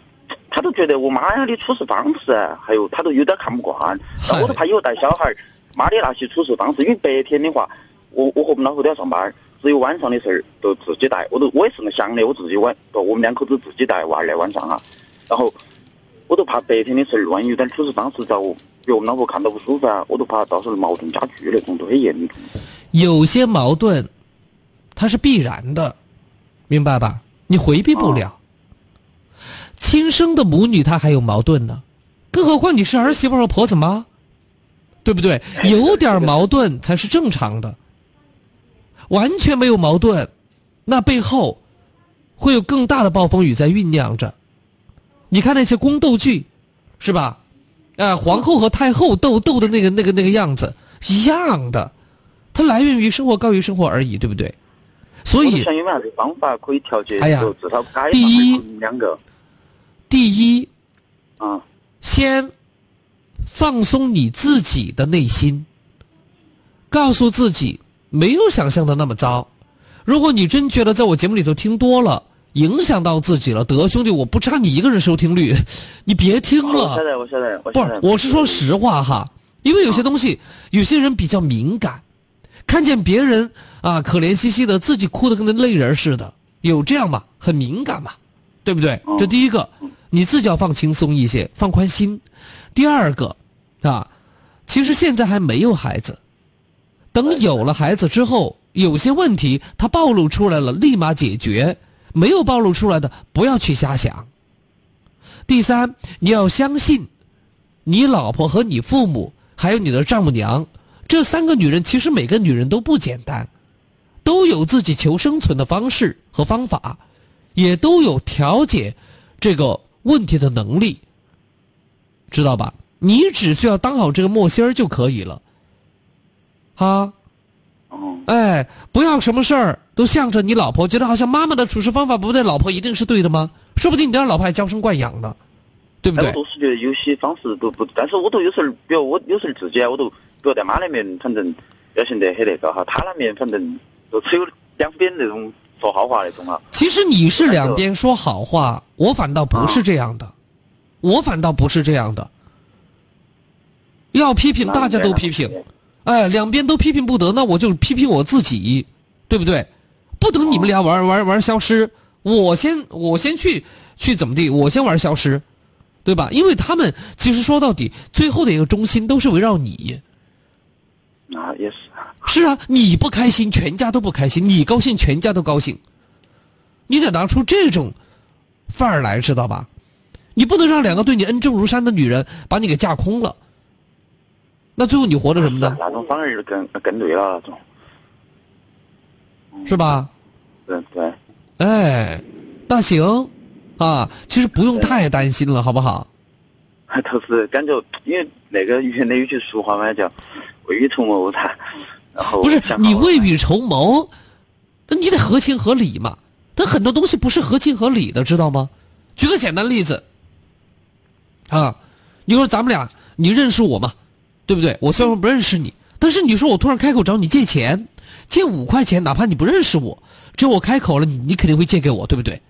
他都觉得我妈呀的处事方式，还有他都有点看不惯，然后我都怕以后带小孩儿，妈的那些处事方式，因为白天的话，我我和我们老婆都要上班。只有晚上的事儿都自己带，我都我也是那么想的，我自己晚，我们两口子自己带娃儿来晚上啊，然后我都怕白天的事儿，万一有点处事方式遭比如我们老婆看到不舒服啊，我都怕到时候矛盾加剧那种，都很严重。有些矛盾，它是必然的，明白吧？你回避不了。亲生的母女她还有矛盾呢，更何况你是儿媳妇和婆子妈，对不对？有点矛盾才是正常的。完全没有矛盾，那背后会有更大的暴风雨在酝酿着。你看那些宫斗剧，是吧？啊、皇后和太后斗斗的那个、那个、那个样子一样的，它来源于生活，高于生活而已，对不对？所以我就想有没啥子方法可以调节？哎呀第一两个第一，啊，先放松你自己的内心，告诉自己没有想象的那么糟。如果你真觉得在我节目里头听多了，影响到自己了，得兄弟，我不差你一个人收听率，(laughs) 你别听了。不是我是说实话哈，因为有些东西，有些人比较敏感，看见别人啊可怜兮兮的，自己哭得跟那泪人似的，有这样嘛？很敏感嘛，对不对？这第一个，你自己要放轻松一些，放宽心。第二个，啊，其实现在还没有孩子，等有了孩子之后，有些问题它暴露出来了，立马解决；没有暴露出来的，不要去瞎想。第三，你要相信，你老婆和你父母还有你的丈母娘，这三个女人其实每个女人都不简单，都有自己求生存的方式和方法，也都有调解这个问题的能力，知道吧？你只需要当好这个墨心儿就可以了，啊。哎，不要什么事儿都向着你老婆，觉得好像妈妈的处事方法不对，老婆一定是对的吗？说不定你让老婆还娇生惯养呢，对不对？我都是觉得有些方式都不，但是我都有时候，比如我有时候自己啊，我都比如在妈那面，反正表现得很那个哈，他那面反正都只有两边那种说好话那种啊。其实你是两边说好话，我反倒不是这样的，我反倒不是这样的。要批评，大家都批评。哎，两边都批评不得，那我就批评我自己，对不对？不等你们俩玩玩玩消失，我先我先去去怎么地？我先玩消失，对吧？因为他们其实说到底，最后的一个中心都是围绕你。那也是。是啊，你不开心，全家都不开心；你高兴，全家都高兴。你得拿出这种范儿来，知道吧？你不能让两个对你恩重如山的女人把你给架空了。那最后你活着什么呢？那种反而更更对了，那种，是吧？对对。哎，那行，啊，其实不用太担心了，好不好？(laughs) 都是感觉，因为那个原来有句俗话嘛，叫“未雨绸缪”噻。然后不是你未雨绸缪，那你得合情合理嘛。但很多东西不是合情合理的，知道吗？举个简单例子，啊，你说咱们俩，你认识我吗？对不对？我虽然不认识你，但是你说我突然开口找你借钱，借五块钱，哪怕你不认识我，只要我开口了，你你肯定会借给我，对不对？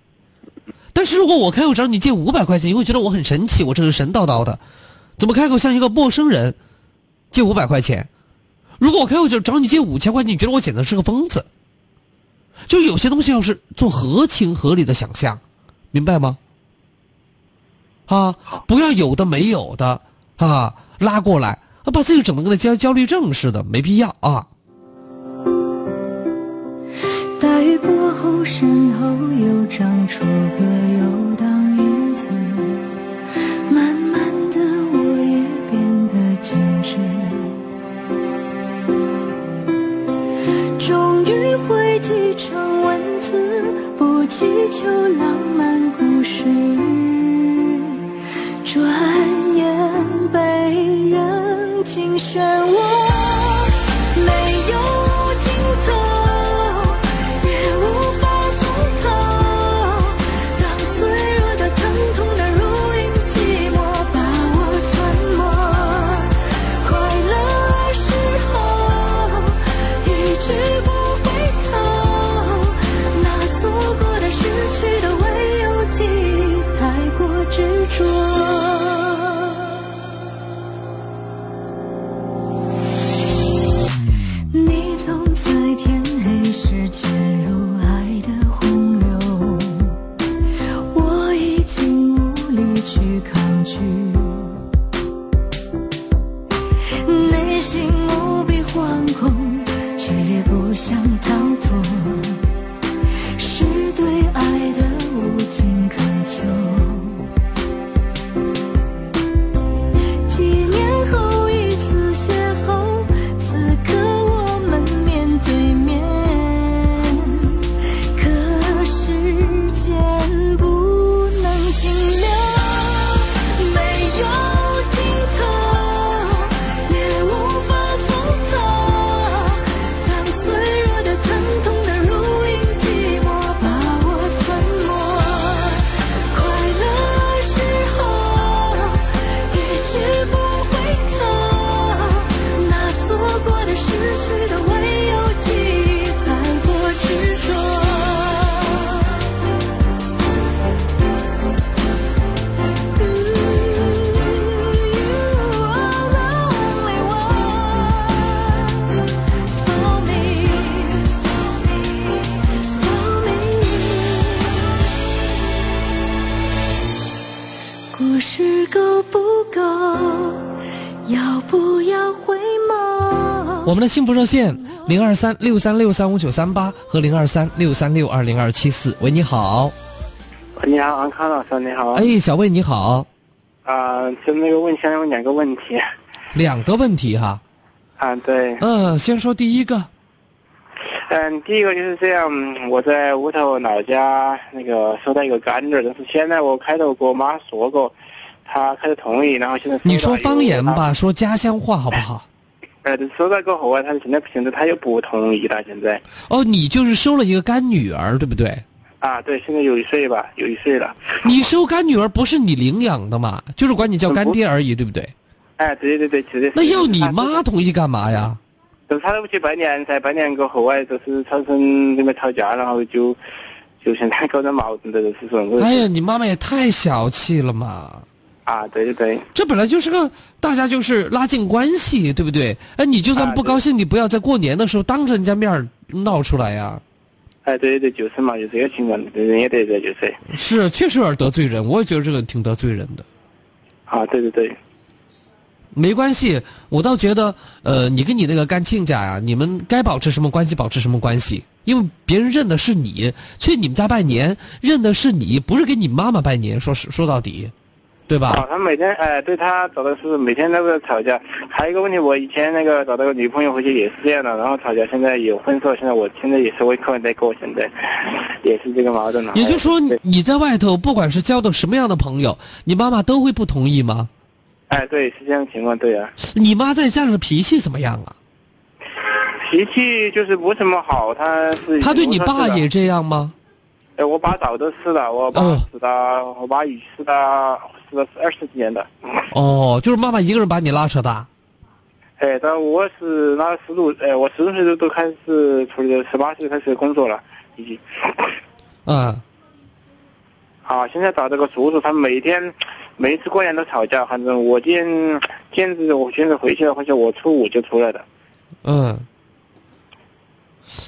但是如果我开口找你借五百块钱，你会觉得我很神奇，我这个神叨叨的，怎么开口向一个陌生人借五百块钱？如果我开口就找你借五千块钱，你觉得我简直是个疯子？就有些东西要是做合情合理的想象，明白吗？啊，不要有的没有的啊拉过来。把自己整的跟那焦焦虑症似的，没必要啊。大雨过后，身后又长出个游荡影子，慢慢的我也变得精致，终于汇集成文字，不祈求浪漫故事，转。尽漩涡，的幸福热线零二三六三六三五九三八和零二三六三六二零二七四。喂，你好。你好，安康老师，你好。哎，小魏，你好。啊，就那个问，先问两个问题。两个问题哈。啊，对。嗯，先说第一个。嗯，第一个就是这样，我在屋头老家那个收到一个干女儿，但是现在我开头跟我妈说过，她开始同意，然后现在你说方言吧，说家乡话好不好？呃，收到过后啊，他现在现在他又不同意了，现在。哦，你就是收了一个干女儿，对不对？啊，对，现在有一岁吧，有一岁了。(laughs) 你收干女儿不是你领养的嘛？就是管你叫干爹而已，对不对？(laughs) 哎，对对对，是的。那要你妈同意干嘛呀？就是他都不去拜年噻，拜年过后啊，就是产生这边吵架，然后就就现在搞点矛盾的，就是说。哎呀，你妈妈也太小气了嘛！啊，对对对。这本来就是个大家就是拉近关系，对不对？哎，你就算不高兴，你不要在过年的时候当着人家面闹出来呀。哎，对对，就是嘛，就这个情况，人也得罪，就是。是，确实有点得罪人，我也觉得这个挺得罪人的。啊，对对对。没关系，我倒觉得，呃，你跟你那个干亲家呀，你们该保持什么关系，保持什么关系，因为别人认的是你，去你们家拜年，认的是你，不是给你妈妈拜年。说实说到底，对吧？啊，他每天哎，对他找的是每天都在吵架。还有一个问题，我以前那个找到个女朋友回去也是这样的，然后吵架，现在有分手，现在我现在也是为客人在过，现在也是这个矛盾了。也就是说，你在外头不管是交的什么样的朋友，你妈妈都会不同意吗？哎，对，是这样情况，对啊。你妈在家里的脾气怎么样啊？脾气就是不怎么好，她是。她对你爸也这样吗？哎，我爸早都死了，我爸死的，我爸已死的死了二十几年的。哦，就是妈妈一个人把你拉扯大。哎，但我是那十六，哎，我十六岁都都开始处理，十八岁开始工作了，已经。嗯。好，现在找这个叔叔，他每天。每一次过年都吵架，反正我今今日我现在回去了，或者我初五就出来的。嗯，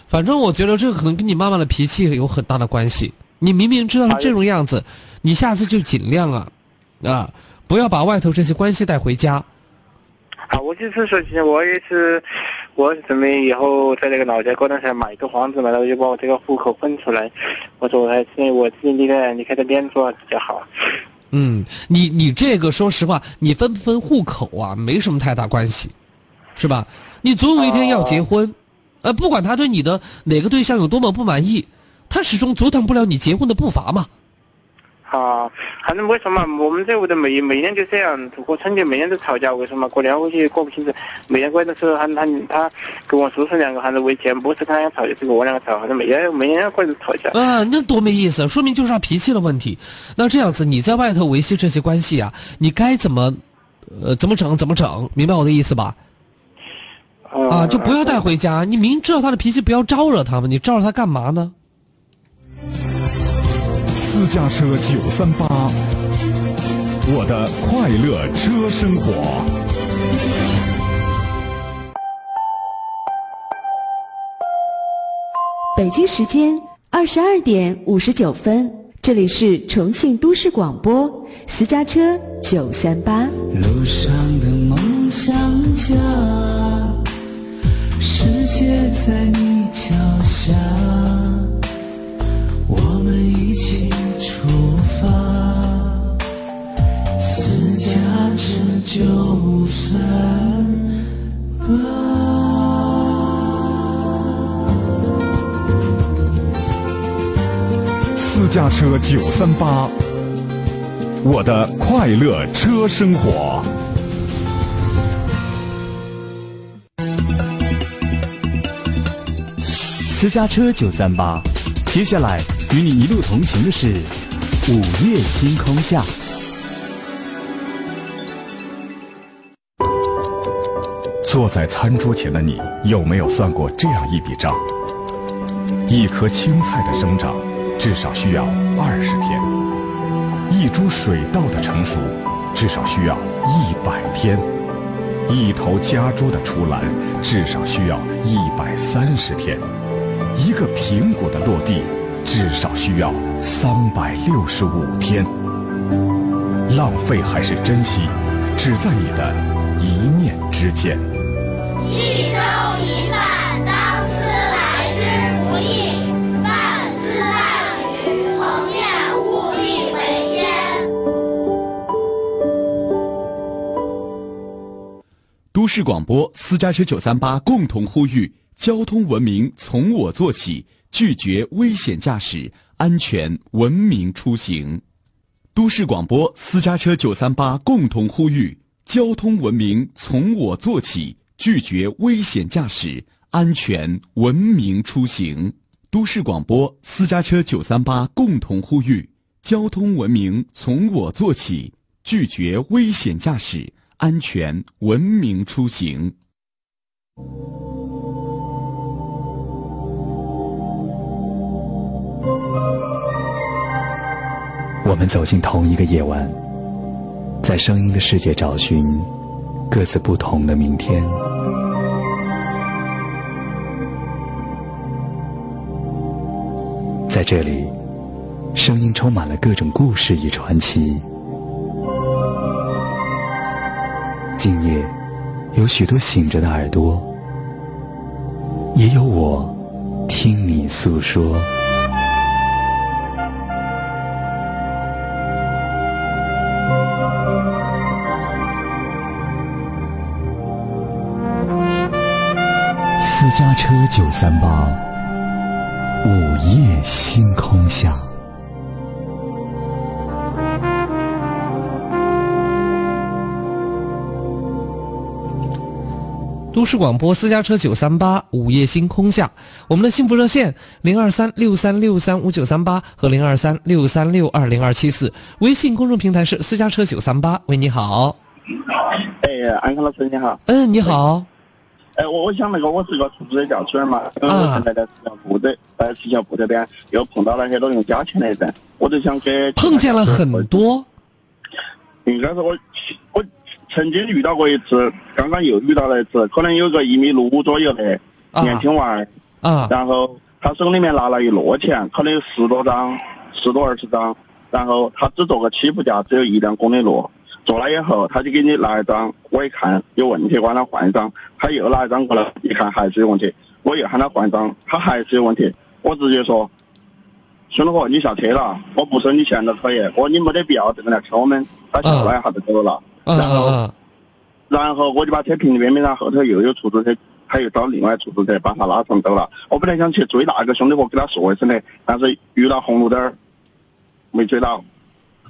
反正我觉得这个可能跟你妈妈的脾气有很大的关系。你明明知道是这种样子，你下次就尽量啊，啊，不要把外头这些关系带回家。啊，我就是说，我也是，我准备以后在那个老家过段时间买一个房子嘛，然后就把我这个户口分出来。我说我还是我自己离开离开这边住比较好。嗯，你你这个说实话，你分不分户口啊，没什么太大关系，是吧？你总有一天要结婚，呃，不管他对你的哪个对象有多么不满意，他始终阻挡不了你结婚的步伐嘛。啊，反正为什么我们这屋的每每年就这样过春节，每年都吵架，为什么过年回去过不清楚？每年过的时候，他他他跟我叔叔两个还是为钱，不是他俩吵，就是我两个吵，反正每年每年过都吵架。啊，那多没意思，说明就是他脾气的问题。那这样子，你在外头维系这些关系啊，你该怎么，呃，怎么整怎么整，明白我的意思吧？啊，就不要带回家。你明知道他的脾气，不要招惹他嘛，你招惹他干嘛呢？私家车九三八，我的快乐车生活。北京时间二十二点五十九分，这里是重庆都市广播私家车九三八。路上的梦想家，世界在你脚下，我们一起。车九三八。私家车九三八，我的快乐车生活。私家车九三八，接下来与你一路同行的是。午夜星空下，坐在餐桌前的你，有没有算过这样一笔账？一颗青菜的生长，至少需要二十天；一株水稻的成熟，至少需要一百天；一头家猪的出栏，至少需要一百三十天；一个苹果的落地。至少需要三百六十五天。浪费还是珍惜，只在你的一念之间。一粥一饭，当思来之不易；半丝半缕，恒念物力维艰。都市广播私家车九三八共同呼吁：交通文明从我做起，拒绝危险驾驶，安全文明出行。都市广播私家车九三八共同呼吁：交通文明从我做起，拒绝危险驾驶，安全文明出行。都市广播私家车九三八共同呼吁：交通文明从我做起，拒绝危险驾驶，安全文明出行。我们走进同一个夜晚，在声音的世界找寻各自不同的明天。在这里，声音充满了各种故事与传奇。今夜，有许多醒着的耳朵，也有我听你诉说。家车九三八，午夜星空下。都市广播私家车九三八，午夜星空下，我们的幸福热线零二三六三六三五九三八和零二三六三六二零二七四，微信公众平台是私家车九三八。喂，你好。哎，安康老师你好。嗯，你好。哎，我我想那个，我是个出租车驾驶员嘛，因为我现在在石桥铺这，在石桥铺这边又碰到了很多用假钱的人，我就想给碰见了很多。应该是我我曾经遇到过一次，刚刚又遇到了一次，可能有个一米六五左右的年轻娃儿，啊，然后他手里面拿了一摞钱，可能有十多张、十多二十张，然后他只做个起步价，只有一两公里路。做了以后，他就给你拿一张，我一看有问题，我让他换一张，他又拿一张过来，一看还是有问题，我又喊他换张，他还是有问题，我直接说，兄弟伙，你下车了，我不收你钱都可以，我说你没得必要这么来坑我们，他笑了一下就走了，然后，然后我就把车停那边，然后后头又有出租车，他又找另外出租车把他拉上走了，我本来想去追那个兄弟伙给他说一声的，但是遇到红绿灯没追到。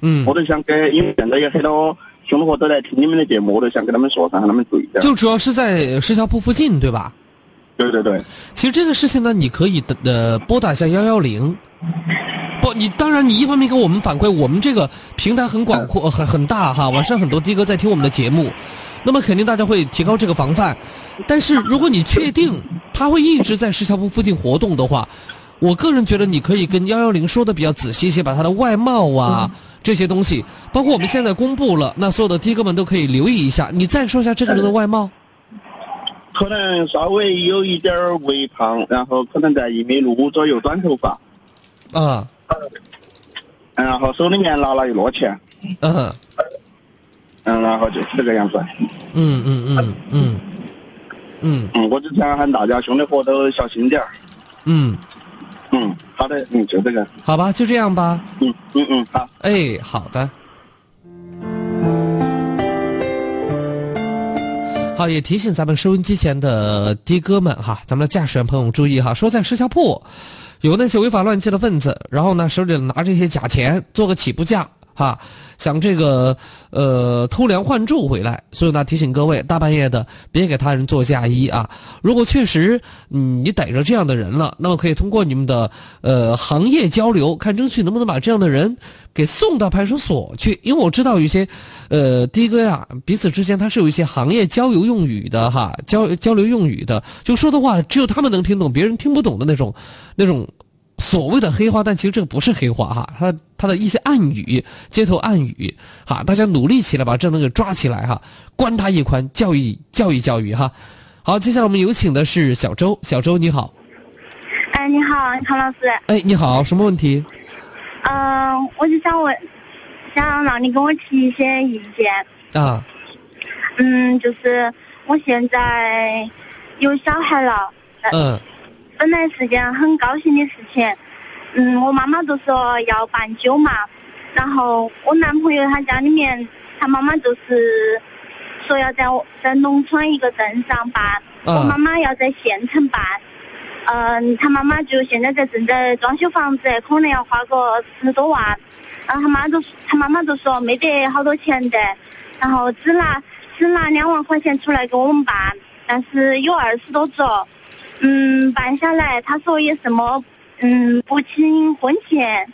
嗯，我都想给，因为现在有很多兄弟伙都在听你们的节目，我都想跟他们说，让他们注意一下。就主要是在石桥铺附近，对吧？对对对。其实这个事情呢，你可以的呃拨打一下幺幺零。不，你当然你一方面给我们反馈，我们这个平台很广阔，很很大哈，晚上很多的哥在听我们的节目，那么肯定大家会提高这个防范。但是如果你确定他会一直在石桥铺附近活动的话，我个人觉得你可以跟幺幺零说的比较仔细一些，把他的外貌啊。这些东西，包括我们现在公布了，那所有的的哥们都可以留意一下。你再说一下这个人的外貌，可能稍微有一点微胖，然后可能在一米六五左右，短头发，啊，然后手里面拿了一摞钱，嗯，嗯，然后就是这个样子，嗯嗯嗯嗯。嗯。嗯，我只想喊大家兄弟伙都小心点儿，嗯。嗯，好的，嗯，就这个，好吧，就这样吧，嗯嗯嗯，好，哎，好的，好，也提醒咱们收音机前的的哥们哈，咱们的驾驶员朋友注意哈，说在石桥铺有那些违法乱纪的分子，然后呢手里拿这些假钱做个起步价。哈，想这个呃偷梁换柱回来，所以呢提醒各位，大半夜的别给他人做嫁衣啊！如果确实嗯你逮着这样的人了，那么可以通过你们的呃行业交流，看争取能不能把这样的人给送到派出所去。因为我知道有些呃的哥呀，彼此之间他是有一些行业交流用语的哈，交交流用语的，就说的话只有他们能听懂，别人听不懂的那种那种。所谓的黑话，但其实这个不是黑话哈，它它的一些暗语、街头暗语，哈，大家努力起来把这能给抓起来哈，关他一关，教育教育教育哈。好，接下来我们有请的是小周，小周你好。哎，你好，康老师。哎，你好，什么问题？嗯，我就想问，想让你给我提一些意见。啊。嗯，就是我现在有小孩了。嗯。本来是件很高兴的事情，嗯，我妈妈就说要办酒嘛，然后我男朋友他家里面，他妈妈就是说要在在农村一个镇上办，我妈妈要在县城办。嗯，他妈妈就现在在正在装修房子，可能要花个十多万。然后他妈都他妈妈就说没得好多钱的，然后只拿只拿两万块钱出来给我们办，但是有二十多桌，嗯，办下来他说有什么，嗯，不请婚前，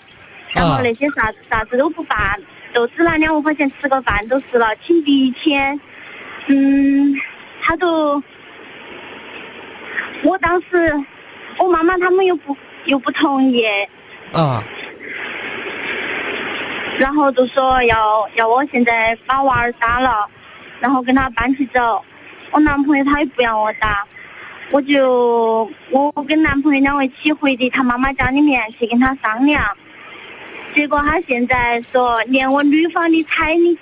然后那些啥子啥子都不办，就只拿两万块钱吃个饭就是了，请第一天，嗯，他都，我当时。我妈妈他们又不又不同意，啊，然后就说要要我现在把娃儿打了，然后跟他搬起走。我男朋友他也不让我打，我就我跟男朋友两个一起回的他妈妈家里面去跟他商量，结果他现在说连我女方的彩礼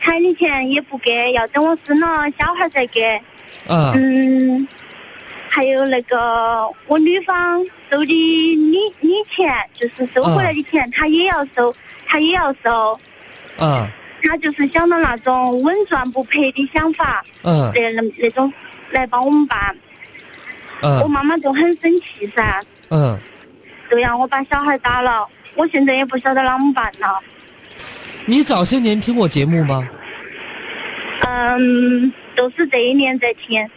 彩礼钱也不给，要等我生了小孩再给。嗯。还有那个我女方收的礼礼钱，就是收回来的钱，他也要收，他也要收。嗯。他就是想到那种稳赚不赔的想法。嗯。那那那种来帮我们办。嗯。我妈妈就很生气噻。嗯。就让我把小孩打了，我现在也不晓得啷么办了。你早些年听我节目吗？嗯，都是这一年在听。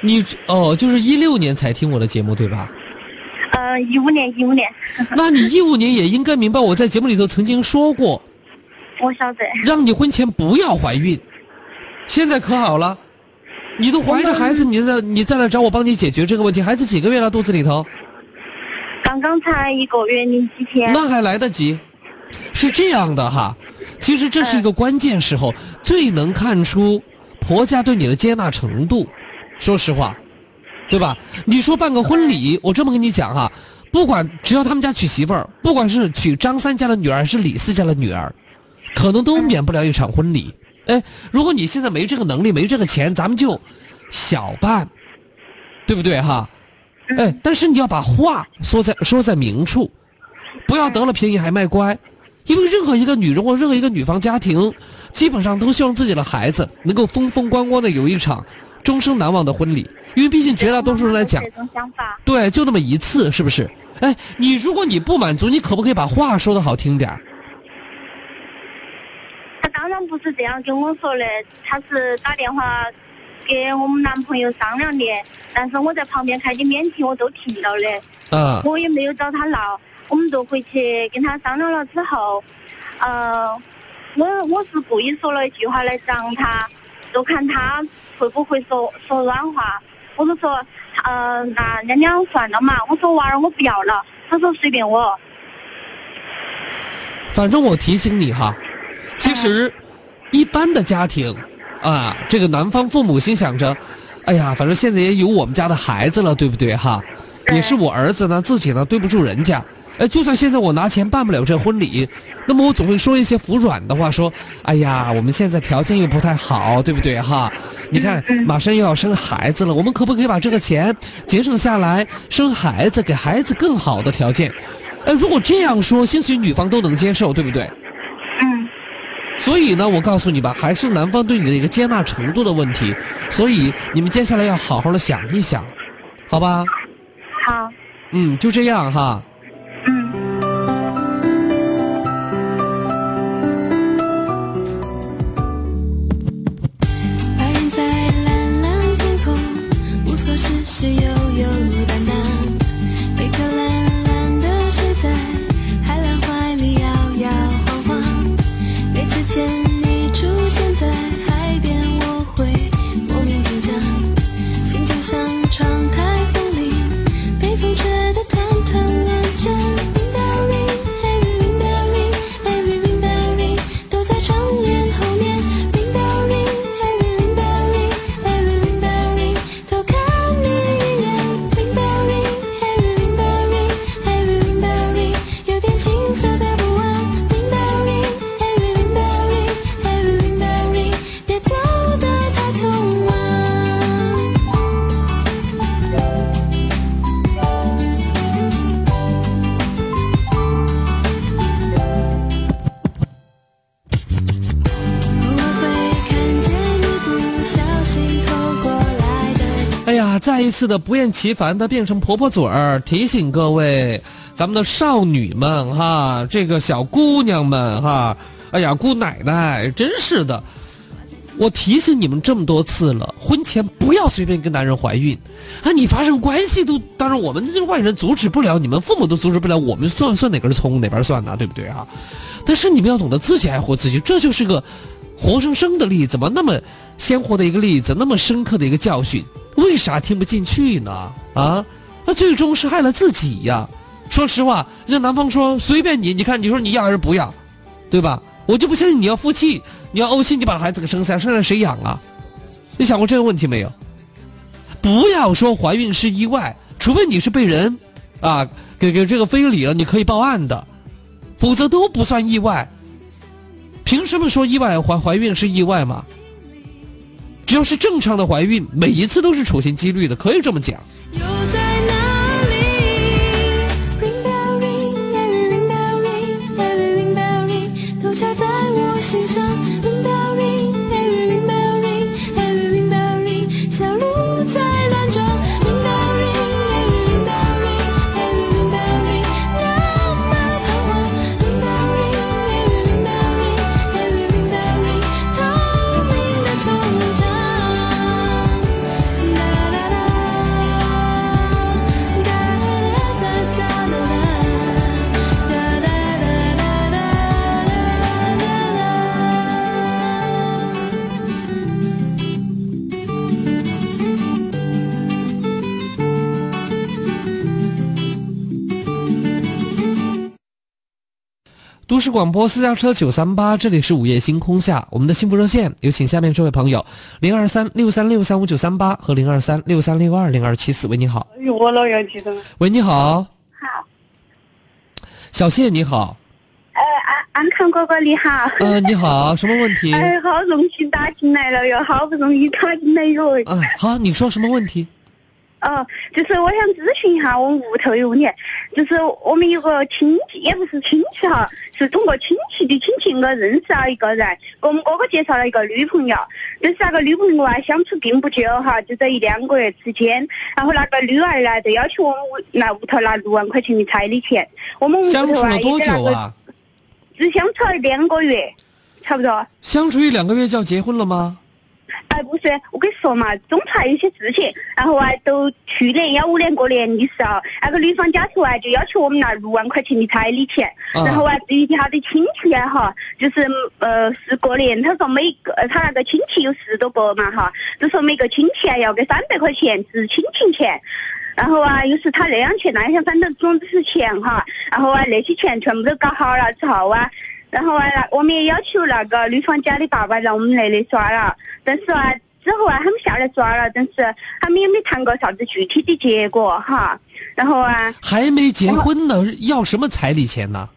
你哦，就是一六年才听我的节目对吧？嗯，一五年，一五年。(laughs) 那你一五年也应该明白，我在节目里头曾经说过。(laughs) 我晓得。让你婚前不要怀孕，现在可好了，你都怀着孩子，你再你再来找我帮你解决这个问题。孩子几个月了？肚子里头？刚刚才一个月零几天。那还来得及。是这样的哈，其实这是一个关键时候，最能看出婆家对你的接纳程度。说实话，对吧？你说办个婚礼，我这么跟你讲哈，不管只要他们家娶媳妇儿，不管是娶张三家的女儿还是李四家的女儿，可能都免不了一场婚礼。哎，如果你现在没这个能力，没这个钱，咱们就小办，对不对哈？哎，但是你要把话说在说在明处，不要得了便宜还卖乖，因为任何一个女人或任何一个女方家庭，基本上都希望自己的孩子能够风风光光的有一场。终生难忘的婚礼，因为毕竟绝大多数人来讲，对，就那么一次，是不是？哎，你如果你不满足，你可不可以把话说的好听点他当然不是这样跟我说的，他是打电话给我们男朋友商量的，但是我在旁边开的免提，我都听到的。啊。我也没有找他闹，我们都回去跟他商量了之后，呃，我我是故意说了一句话来让他，就看他。会不会说说软话？我就说，呃，那娘娘算了嘛。我说娃儿我不要了。他说随便我。反正我提醒你哈，其实，一般的家庭，啊，这个男方父母心想着，哎呀，反正现在也有我们家的孩子了，对不对哈？也是我儿子呢，自己呢对不住人家。哎，就算现在我拿钱办不了这婚礼，那么我总会说一些服软的话，说：“哎呀，我们现在条件又不太好，对不对哈？你看，马上又要生孩子了，我们可不可以把这个钱节省下来生孩子，给孩子更好的条件？”哎，如果这样说，兴许女方都能接受，对不对？嗯。所以呢，我告诉你吧，还是男方对你的一个接纳程度的问题。所以你们接下来要好好的想一想，好吧？好。嗯，就这样哈。再一次的不厌其烦的变成婆婆嘴儿，提醒各位，咱们的少女们哈，这个小姑娘们哈，哎呀，姑奶奶，真是的，我提醒你们这么多次了，婚前不要随便跟男人怀孕，啊，你发生关系都，当然我们这外人阻止不了，你们父母都阻止不了，我们算算哪根葱哪边算呢，对不对啊？但是你们要懂得自己爱护自己，这就是个活生生的例子嘛，那么鲜活的一个例子，那么深刻的一个教训。为啥听不进去呢？啊，那最终是害了自己呀！说实话，人家男方说随便你，你看你说你要还是不要，对吧？我就不相信你要负气，你要怄气，你把孩子给生下，生下谁养啊？你想过这个问题没有？不要说怀孕是意外，除非你是被人啊给给这个非礼了，你可以报案的，否则都不算意外。凭什么说意外怀怀孕是意外嘛？只要是正常的怀孕，每一次都是处心积虑的，可以这么讲。都市广播私家车九三八，这里是午夜星空下，我们的幸福热线有请下面这位朋友零二三六三六三五九三八和零二三六三六二零二七四，喂，你好。哎呦，我老要记得。喂，你好。好。小谢，你好。呃，安安康哥哥，你好。嗯，你好，(laughs) 什么问题？哎，好荣幸打进来了哟，好不容易打进来哟。嗯，好，你说什么问题？哦，就是我想咨询一下，我们屋头有问题，就是我们有个亲戚，也不是亲戚哈，是通过亲戚的亲戚我认识了一个人，给我们哥哥介绍了一个女朋友，但是那个女朋友啊相处并不久哈，就在一两个月之间，然后那个女儿呢就要求我们来屋头拿六万块钱的彩礼钱，我们相处了多久啊？只相处了两个月，差不多。相处一两个月就要结婚了吗？哎，不是，我跟你说嘛，中途还有些事情，然后啊，都去年幺五年过年的时候，那个女方家头啊就要求我们拿六万块钱的彩礼钱，然后啊，至于他的亲戚啊哈，就是呃是过年，他说每个他那个亲戚有十多个嘛哈，就说每个亲戚啊要给三百块钱是亲情钱，然后啊又是他那样钱那样，反正总之是钱哈，然后啊那些钱全部都搞好了之后啊。然后啊，那我们也要求那个女方家的爸爸让我们来里耍了，但是啊，之后啊，他们下来耍了，但是他们也没谈过啥子具体的结果哈。然后啊，还没结婚呢，要什么彩礼钱呢？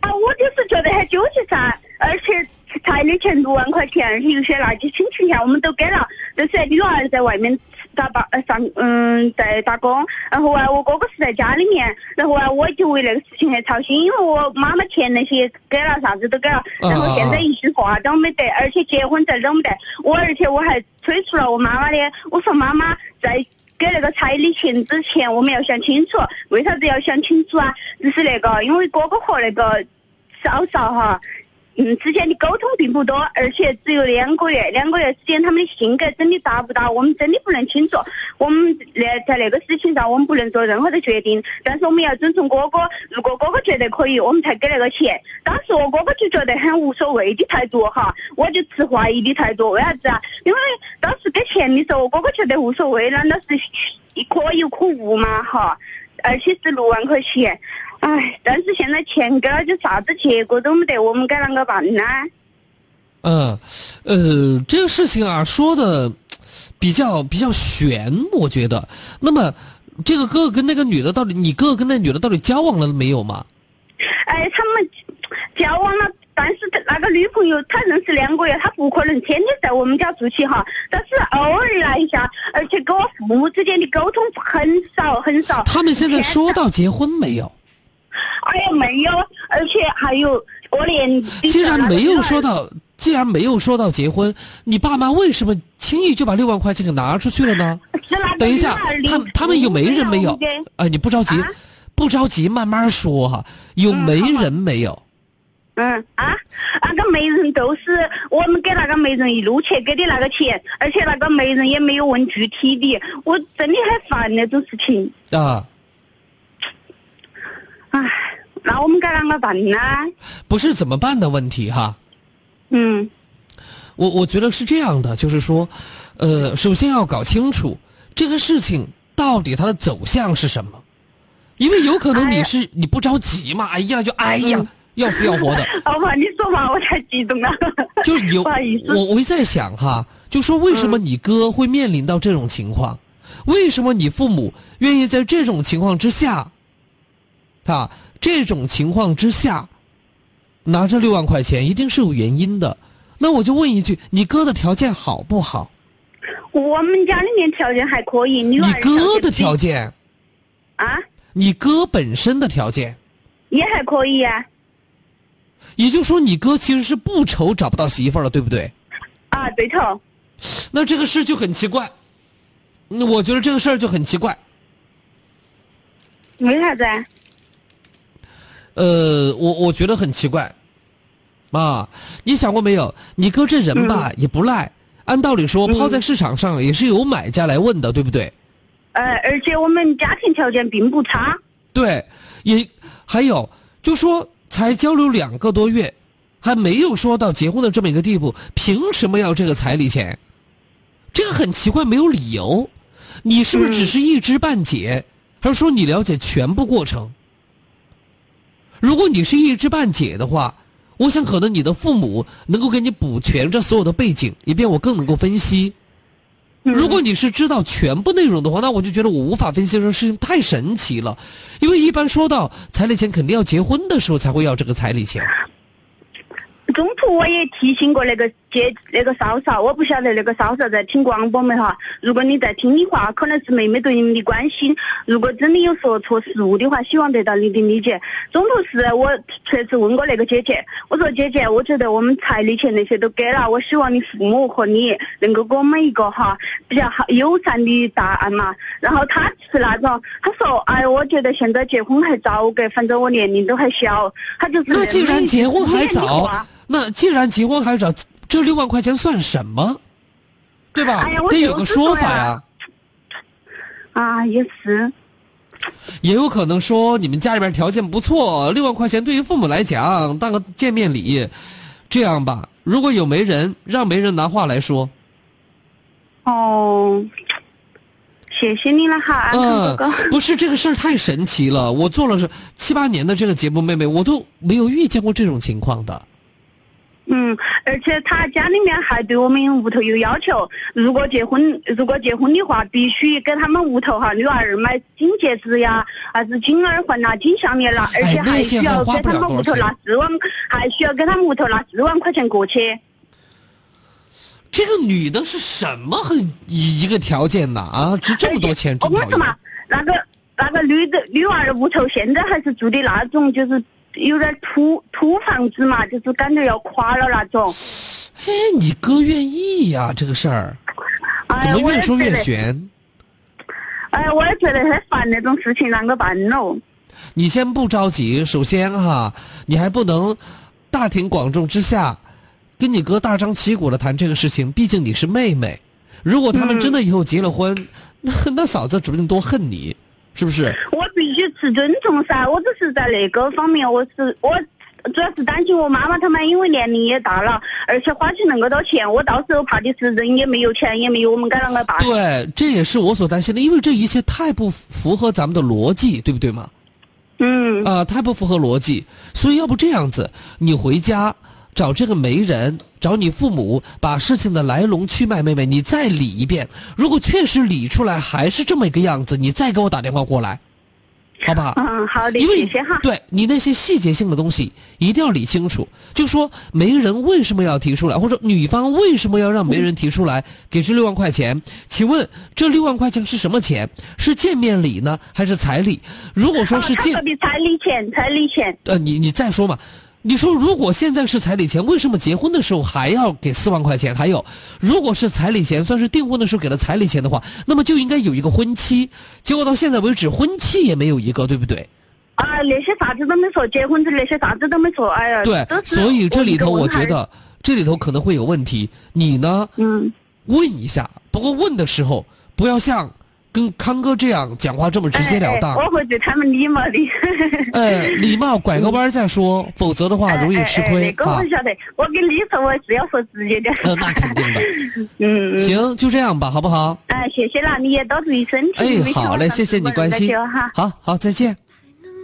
啊，我就是觉得很纠结噻，而且彩礼钱六万块钱，而且有些那些亲戚钱我们都给了，但是女儿在外面。打打呃上嗯在打工，然后啊我哥哥是在家里面，然后啊我就为那个事情很操心，因为我妈妈钱那些给了啥子都给了，然后现在一句话都没得，而且结婚证都没得，我而且我还催促了我妈妈的，我说妈妈在给那个彩礼钱之前我们要想清楚，为啥子要想清楚啊？就是那个因为哥哥和那个嫂嫂哈。嗯，之间的沟通并不多，而且只有两个月，两个月时间，他们的性格真的达不到，我们真的不能清楚。我们那在那个事情上，我们不能做任何的决定，但是我们要尊重哥哥。如果哥哥觉得可以，我们才给那个钱。当时我哥哥就觉得很无所谓的态度哈，我就持怀疑的态度。为啥子啊？因为当时给钱的时候，我哥哥觉得无所谓，难道是可有可无吗？哈，而且是六万块钱。唉，但是现在钱给了，就啥子结果都没得，我们该啷个办呢？嗯，呃，这个事情啊，说的比较比较悬，我觉得。那么，这个哥哥跟那个女的到底，你哥哥跟那女的到底交往了没有嘛？哎，他们交往了，但是那个女朋友她认识两个月，她不可能天天在我们家住起哈，但是偶尔来一下，而且跟我父母之间的沟通很少很少。他们现在说到结婚没有？哎呀，没有，而且还有过年。既然没有说到既然没有说到结婚，你爸妈为什么轻易就把六万块钱给拿出去了呢？(laughs) 等一下，他他们有媒人没有？哎，你不着急，不着急，慢慢说哈。有媒人没有？嗯啊，那个媒人都是我们给那个媒人一路去给的那个钱，而且那个媒人也没有问具体的，我真的很烦那种事情。啊。唉，那我们该啷个办呢？不是怎么办的问题哈。嗯，我我觉得是这样的，就是说，呃，首先要搞清楚这个事情到底它的走向是什么，因为有可能你是你不着急嘛，哎呀就哎呀要死要活的。(laughs) 老婆，你说嘛我太激动了。(laughs) 就有 (laughs) 我我在想哈，就说为什么你哥会面临到这种情况？为什么你父母愿意在这种情况之下，啊，这种情况之下？拿这六万块钱一定是有原因的，那我就问一句：你哥的条件好不好？我们家里面条件还可以。你哥的条件？啊？你哥本身的条件？也还可以呀。也就是说，你哥其实是不愁找不到媳妇了，对不对？啊，对头。那这个事就很奇怪。那我觉得这个事儿就很奇怪。为啥子？呃，我我觉得很奇怪，啊，你想过没有？你哥这人吧也不赖，按道理说抛在市场上也是有买家来问的，对不对？呃，而且我们家庭条件并不差。对，也还有，就说才交流两个多月，还没有说到结婚的这么一个地步，凭什么要这个彩礼钱？这个很奇怪，没有理由。你是不是只是一知半解，还是说你了解全部过程？如果你是一知半解的话，我想可能你的父母能够给你补全这所有的背景，以便我更能够分析。如果你是知道全部内容的话，那我就觉得我无法分析这个事情太神奇了，因为一般说到彩礼钱，肯定要结婚的时候才会要这个彩礼钱。中途我也提醒过那个姐那个嫂嫂，我不晓得那个嫂嫂在听广播没哈？如果你在听的话，可能是妹妹对你们的关心。如果真的有说错失误的话，希望得到你的理解。中途是我确实问过那个姐姐，我说姐姐，我觉得我们彩礼钱那些都给了，我希望你父母和你能够给我们一个哈比较好友善的答案嘛。然后她是那种，她说，哎，我觉得现在结婚还早给，反正我年龄都还小。她就是那既然结婚还早。那既然结婚还找这六万块钱算什么，对吧？得有个说法呀。啊，也是。也有可能说你们家里边条件不错，六万块钱对于父母来讲当个见面礼。这样吧，如果有媒人，让媒人拿话来说。哦，谢谢你了哈，嗯，不是这个事儿太神奇了，我做了是七八年的这个节目，妹妹我都没有遇见过这种情况的。嗯，而且他家里面还对我们屋头有要求，如果结婚，如果结婚的话，必须给他们屋头哈女儿买金戒指呀，还是金耳环呐、金项链啦，而且还需要给他们屋头拿四万，还需要给他们屋头拿四万块钱过去。这个女的是什么很一个条件呐？啊，值这么多钱？我说嘛，那个那个女的女娃儿屋头现在还是住的那种，就是。有点土土房子嘛，就是感觉要垮了那种。哎，你哥愿意呀？这个事儿，怎么越说越悬？哎，我也觉得很烦那种事情，啷个办喽？你先不着急，首先哈，你还不能大庭广众之下跟你哥大张旗鼓的谈这个事情，毕竟你是妹妹。如果他们真的以后结了婚，那那嫂子指不定多恨你。是不是？我必须持尊重噻，我只是在那个方面，我是我主要是担心我妈妈他们，因为年龄也大了，而且花起那么多钱，我到时候怕的是人也没有钱，也没有我们该啷个办？对，这也是我所担心的，因为这一切太不符合咱们的逻辑，对不对嘛？嗯。啊，太不符合逻辑，所以要不这样子，你回家。找这个媒人，找你父母，把事情的来龙去脉，妹妹，你再理一遍。如果确实理出来还是这么一个样子，你再给我打电话过来，好不好？嗯，好的，谢谢哈。对你那些细节性的东西一定要理清楚。就说媒人为什么要提出来，或者女方为什么要让媒人提出来给这六万块钱？请问这六万块钱是什么钱？是见面礼呢，还是彩礼？如果说是见彩礼钱，彩礼钱。呃，你你再说嘛。你说，如果现在是彩礼钱，为什么结婚的时候还要给四万块钱？还有，如果是彩礼钱，算是订婚的时候给了彩礼钱的话，那么就应该有一个婚期。结果到现在为止，婚期也没有一个，对不对？啊，那些啥子都没说，结婚的那些啥子都没说，哎呀，对，所以这里头我觉得这里头可能会有问题。你呢？嗯，问一下，不过问的时候不要像。跟康哥这样讲话这么直截了当，我会对他们礼貌的。(laughs) 哎，礼貌，拐个弯再说，否则的话容易吃亏。那个我晓得，我跟你说我是要说直接点。呃，那肯定的。(laughs) 嗯，行，就这样吧，好不好？哎，谢谢了，你也多注意身体。哎，好嘞，谢谢你关心。好好，再见。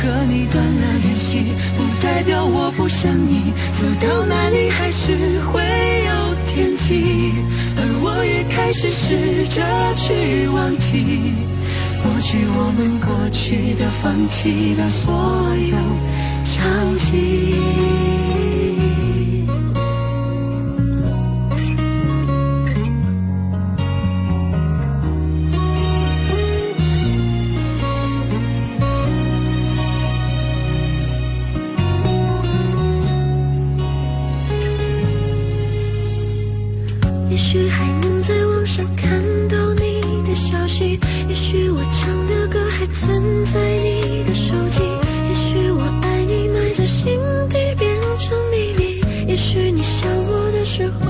和你断了联系，不代表我不想你，走到哪里还是会有。天际，而我也开始试着去忘记，抹去我们过去的、放弃的所有交也许我唱的歌还存在你的手机。也许我爱你埋在心底变成秘密。也许你想我的时候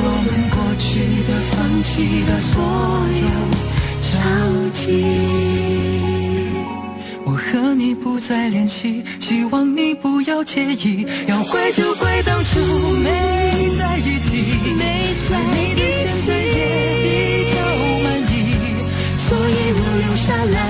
去我们过去的、放弃的所有交集。我和你不再联系，希望你不要介意。要怪就怪当初没在一起，没在一起。现在也比较满意，所以我留下来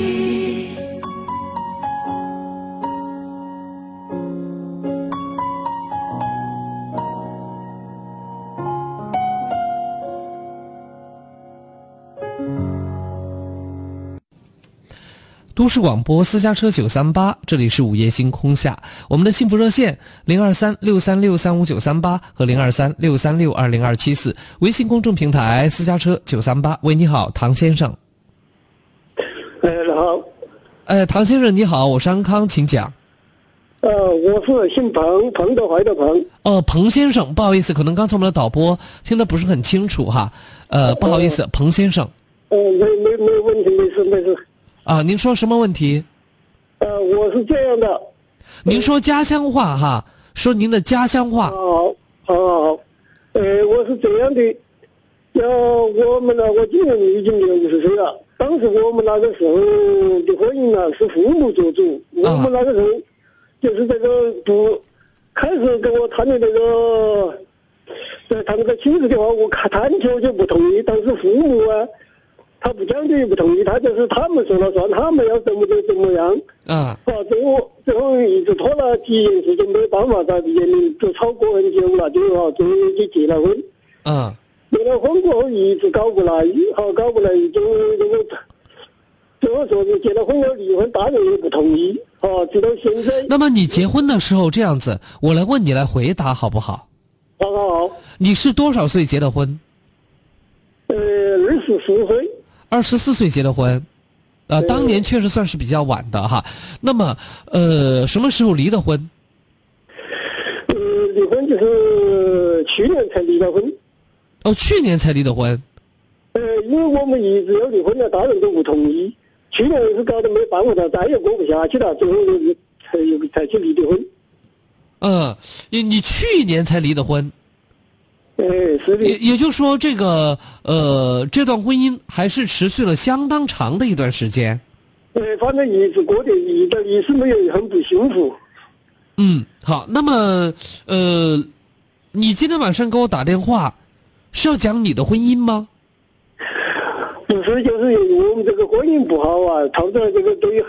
市广播私家车九三八，这里是午夜星空下，我们的幸福热线零二三六三六三五九三八和零二三六三六二零二七四，微信公众平台私家车九三八。喂，你好，唐先生。哎，你好。哎，唐先生你好，我是安康，请讲。呃，我是姓彭，彭德怀的彭。哦，彭先生，不好意思，可能刚才我们的导播听得不是很清楚哈。呃，不好意思，彭先生。呃，没没没有问题，没事没事。啊，您说什么问题？呃，我是这样的。您说家乡话哈，说您的家乡话。好，好，好，呃，我是这样的，要我们呢，我今年已经六十岁了。当时我们那个时候的婚姻呢，是父母做主。我们那个时候就是这个不开始跟我谈的这个，在谈那个亲子的话，我看谈起我就不同意，但是父母啊，他不讲究也不同意，他就是他们说了算，他们要怎么就怎么样。啊，啊，最后最后一直拖了几年时间，没办法，在年龄都超过很久了，最后终于就结了婚。啊，结了婚过后一直搞不来，好搞不来，就这个最后说是结了婚要离婚，大人也不同意。啊，直到现在。那么你结婚的时候这样子，我来问你来回答好不好？好好好。你是多少岁结的婚？呃，二十四岁。二十四岁结的婚，呃，当年确实算是比较晚的哈。那么，呃，什么时候离的婚？呃，离婚就是去年才离的婚。哦，去年才离的婚。呃，因为我们一直要离婚了，大人都不同意。去年是搞得没办法了，再也过不下去了，最后就是才才去离的婚。嗯，你你去年才离的婚。哎，是的。也也就是说，这个呃，这段婚姻还是持续了相当长的一段时间。呃，反正一直过得一点意思没有，很不幸福。嗯，好，那么呃，你今天晚上给我打电话，是要讲你的婚姻吗？不是，就是我们这个婚姻不好啊，造成这个对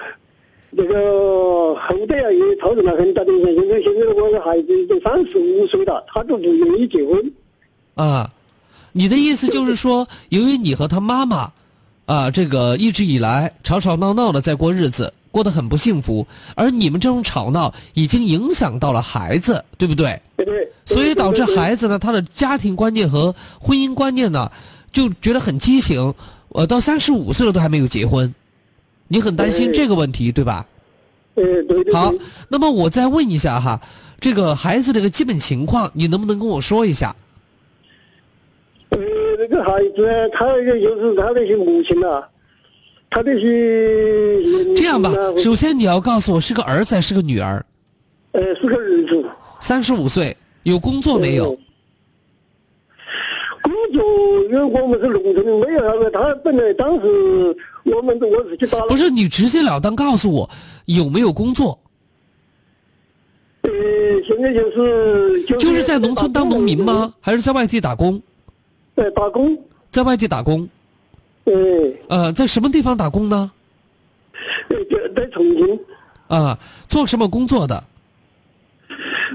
这个后代啊也造成了很大的影响。现在现在我的孩子都三十五岁了，他都不愿意结婚。啊，你的意思就是说，由于你和他妈妈，啊，这个一直以来吵吵闹闹的在过日子，过得很不幸福，而你们这种吵闹已经影响到了孩子，对不对？对对。所以导致孩子呢，他的家庭观念和婚姻观念呢，就觉得很畸形。呃，到三十五岁了都还没有结婚，你很担心这个问题，对吧？嗯对对。好，那么我再问一下哈，这个孩子这个基本情况，你能不能跟我说一下？呃，那个孩子，他那个就是他那些母亲呐，他那些这样吧，首先你要告诉我是个儿子还是个女儿？呃，是个儿子。三十五岁，有工作没有？工作，因为我们是农村的，没有那个。他本来当时我们我是去打。不是你直截了当告诉我有没有工作？呃，现在就是就就是在农村当农民吗？还是在外地打工？在打工。在外地打工。对。呃，在什么地方打工呢？呃，在在重庆。啊，做什么工作的？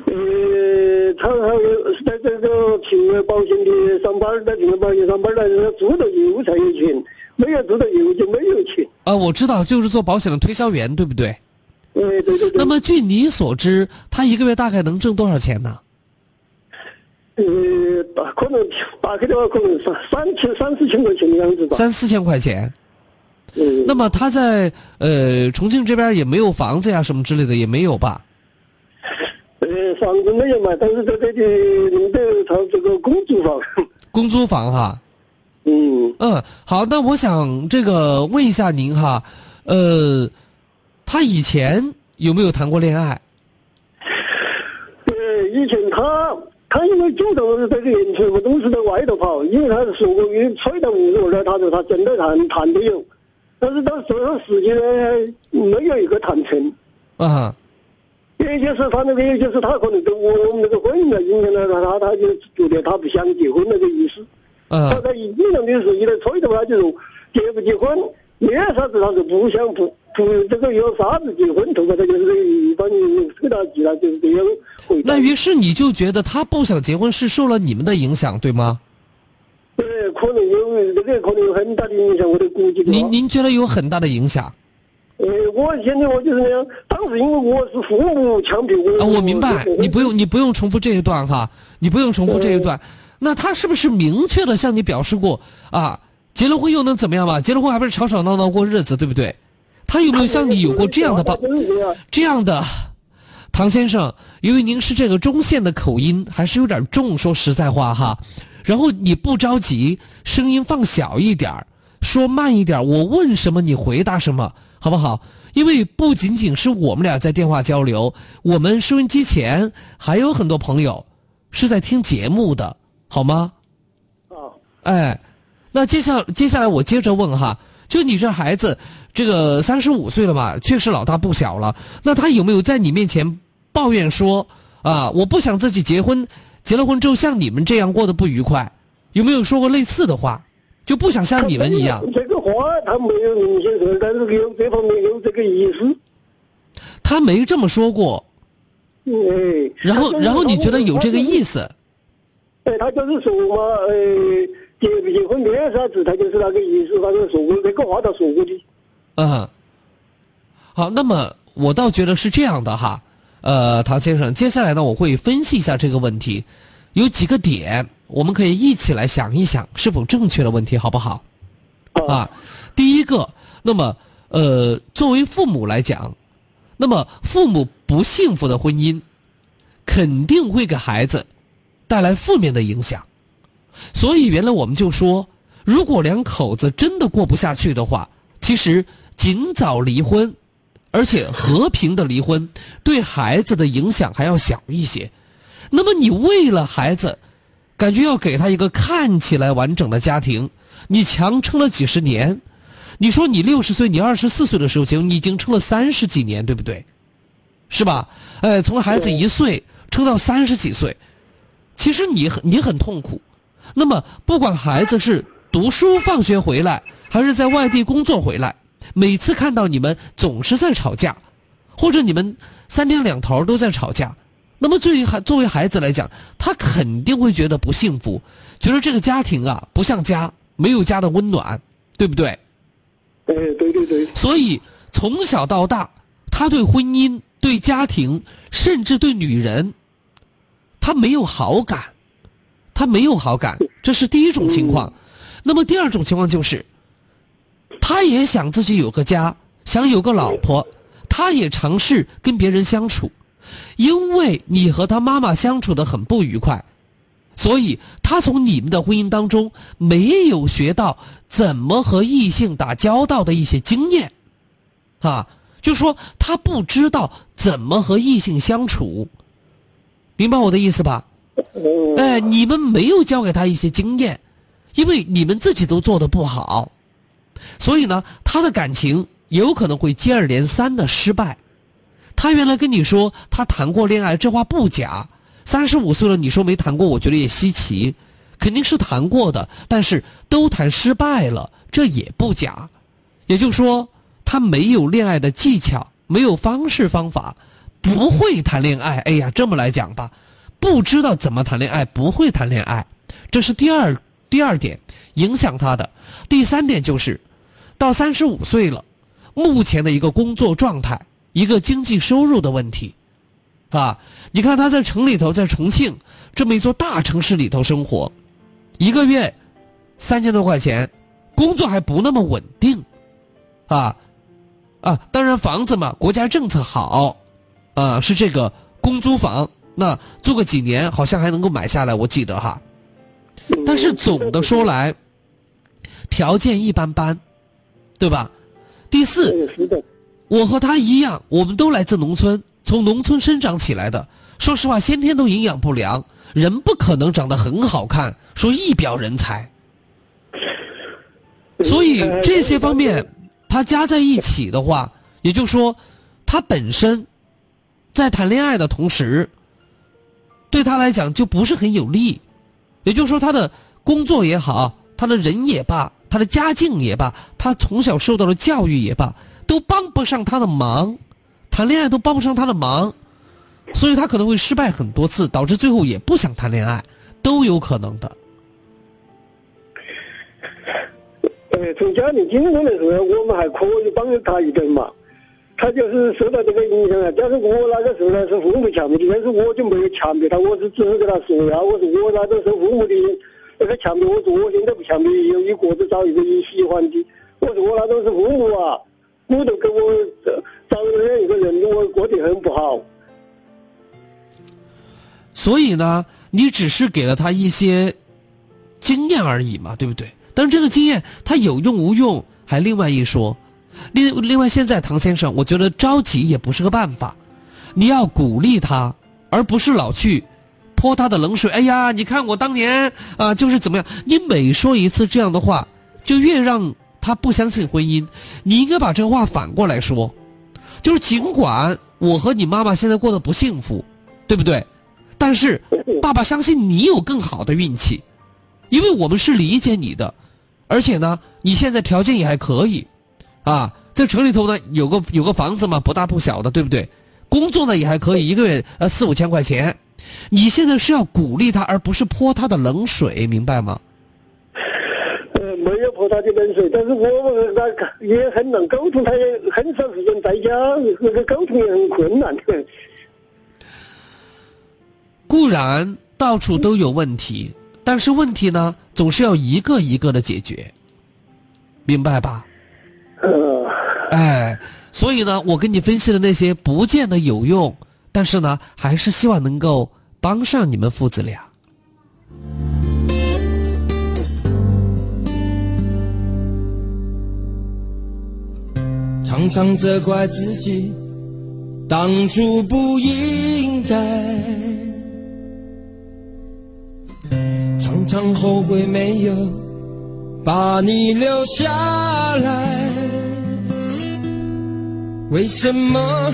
呃，他还有在这个平安保险的上班，在平安保险上班的，做到业务才有钱，没有做到业务就没有钱。啊，我知道，就是做保险的推销员，对不对？对对对。那么，据你所知，他一个月大概能挣多少钱呢？呃，可能大概的话，可能三三千、三四千块钱的样子吧。三四千块钱。嗯。那么他在呃重庆这边也没有房子呀，什么之类的也没有吧？呃，房子没有买，但是在这里弄的他这个公租房。公租房哈。嗯。嗯，好，那我想这个问一下您哈，呃，他以前有没有谈过恋爱？呃，以前他他因为经常是这个年轻嘛，总是在外头跑，因为他是说过，因为吹到五十了，他说他真的谈谈的有，但是到最后时间没有一个谈成。啊。也就是他那个也就是他可能跟我们那个婚姻啊影响了他，他他就觉得他不想结婚那个意思。啊。他在一经常的时候一来催的话，就说结不结婚，没啥子，他说不想不不这个有啥子结婚头发，他就是一般人催他急了，就是这样。那于是你就觉得他不想结婚是受了你们的影响，对吗？对，可能有这个可能有很大的影响，我的估计。您您觉得有很大的影响？呃，我现在我就是那样，当时因为我是父母强迫我。啊，我明白，你不用你不用重复这一段哈，你不用重复这一段。那他是不是明确的向你表示过啊？结了婚又能怎么样嘛？结了婚还不是吵吵闹闹过日子，对不对？他有没有像你有过这样的报？这样的，唐先生，由于您是这个中线的口音，还是有点重，说实在话哈。然后你不着急，声音放小一点说慢一点我问什么你回答什么。好不好？因为不仅仅是我们俩在电话交流，我们收音机前还有很多朋友是在听节目的，好吗？啊，哎，那接下接下来我接着问哈，就你这孩子，这个三十五岁了嘛，确实老大不小了。那他有没有在你面前抱怨说啊，我不想自己结婚，结了婚之后像你们这样过得不愉快，有没有说过类似的话？就不想像你们一样。这个话他没有明显说，但是有这方面有这个意思。他没这么说过。哎。然后，然后你觉得有这个意思？哎，他就是说嘛，呃，结不结婚没啥子，他就是那个意思，反正说过这个话，他说过的。嗯。好，那么我倒觉得是这样的哈。呃，唐先生，接下来呢，我会分析一下这个问题，有几个点，我们可以一起来想一想是否正确的问题，好不好？啊，第一个，那么呃，作为父母来讲，那么父母不幸福的婚姻，肯定会给孩子带来负面的影响，所以原来我们就说，如果两口子真的过不下去的话，其实尽早离婚。而且和平的离婚对孩子的影响还要小一些。那么你为了孩子，感觉要给他一个看起来完整的家庭，你强撑了几十年。你说你六十岁，你二十四岁的时候结婚，你已经撑了三十几年，对不对？是吧？哎，从孩子一岁撑到三十几岁，其实你很你很痛苦。那么不管孩子是读书放学回来，还是在外地工作回来。每次看到你们总是在吵架，或者你们三天两头都在吵架，那么作为孩作为孩子来讲，他肯定会觉得不幸福，觉得这个家庭啊不像家，没有家的温暖，对不对？哎，对对对。所以从小到大，他对婚姻、对家庭，甚至对女人，他没有好感，他没有好感，这是第一种情况。那么第二种情况就是。他也想自己有个家，想有个老婆，他也尝试跟别人相处，因为你和他妈妈相处的很不愉快，所以他从你们的婚姻当中没有学到怎么和异性打交道的一些经验，啊，就说他不知道怎么和异性相处，明白我的意思吧？哎，你们没有教给他一些经验，因为你们自己都做的不好。所以呢，他的感情有可能会接二连三的失败。他原来跟你说他谈过恋爱，这话不假。三十五岁了，你说没谈过，我觉得也稀奇，肯定是谈过的，但是都谈失败了，这也不假。也就是说，他没有恋爱的技巧，没有方式方法，不会谈恋爱。哎呀，这么来讲吧，不知道怎么谈恋爱，不会谈恋爱，这是第二第二点影响他的。第三点就是。到三十五岁了，目前的一个工作状态，一个经济收入的问题，啊，你看他在城里头，在重庆这么一座大城市里头生活，一个月三千多块钱，工作还不那么稳定，啊，啊，当然房子嘛，国家政策好，啊，是这个公租房，那租个几年好像还能够买下来，我记得哈，但是总的说来，条件一般般。对吧？第四，我和他一样，我们都来自农村，从农村生长起来的。说实话，先天都营养不良，人不可能长得很好看，说一表人才。所以这些方面，他加在一起的话，也就是说，他本身在谈恋爱的同时，对他来讲就不是很有利。也就是说，他的工作也好，他的人也罢。他的家境也罢，他从小受到的教育也罢，都帮不上他的忙，谈恋爱都帮不上他的忙，所以他可能会失败很多次，导致最后也不想谈恋爱，都有可能的。呃，从家庭经济来说，我们还可以帮他一点嘛。他就是受到这个影响啊。但是我那个时候呢是父母强迫的，但是我就没有强迫他，我是只是跟他说呀，我说我那个受父母的。那个强迫我说，我现在不强迫，有一个子找一个你喜欢的。我说我那都是父母啊，我都给我找这样一个人，我过得很不好。所以呢，你只是给了他一些经验而已嘛，对不对？但是这个经验他有用无用还另外一说。另另外，现在唐先生，我觉得着急也不是个办法，你要鼓励他，而不是老去。泼他的冷水，哎呀，你看我当年啊，就是怎么样？你每说一次这样的话，就越让他不相信婚姻。你应该把这话反过来说，就是尽管我和你妈妈现在过得不幸福，对不对？但是爸爸相信你有更好的运气，因为我们是理解你的，而且呢，你现在条件也还可以，啊，在城里头呢有个有个房子嘛，不大不小的，对不对？工作呢也还可以，一个月呃四五千块钱。你现在是要鼓励他，而不是泼他的冷水，明白吗？呃，没有泼他的冷水，但是我那也很难沟通，他也很少时间在家，那个沟通也很困难。(laughs) 固然到处都有问题，但是问题呢，总是要一个一个的解决，明白吧？呃，哎，所以呢，我跟你分析的那些不见得有用，但是呢，还是希望能够帮上你们父子俩。常常责怪自己当初不应该，常常后悔没有把你留下来。为什么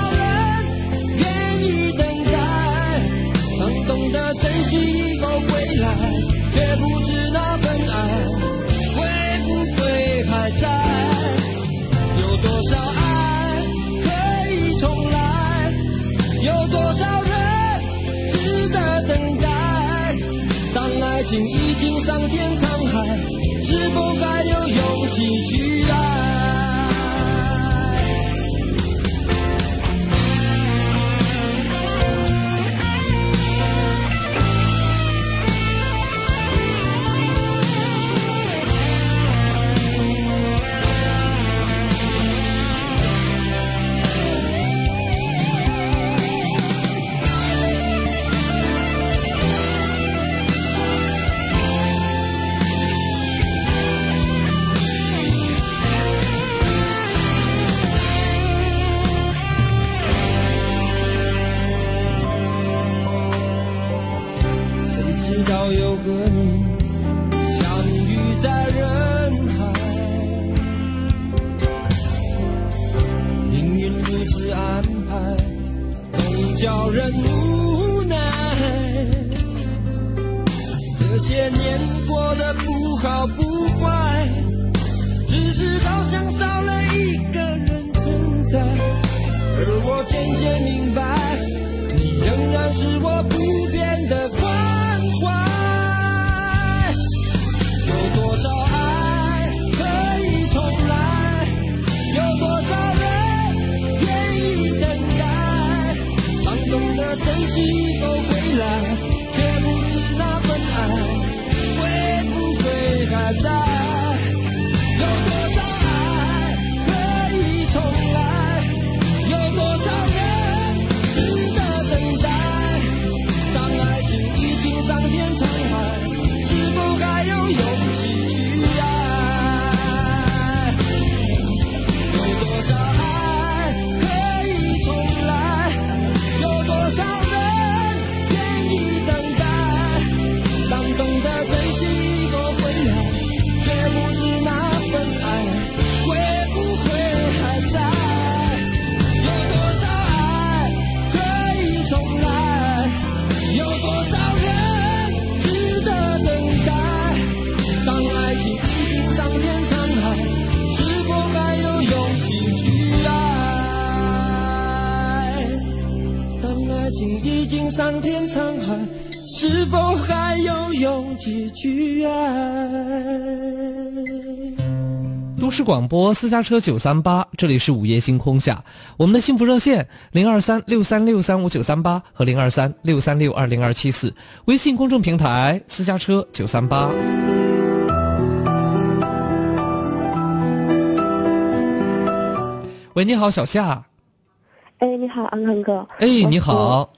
不该有勇气 cielo. 桑田沧海，是否还有勇气去爱？都市广播私家车九三八，这里是午夜星空下，我们的幸福热线零二三六三六三五九三八和零二三六三六二零二七四，微信公众平台私家车九三八。喂，你好，小夏。哎，你好，安康哥。哎，你好。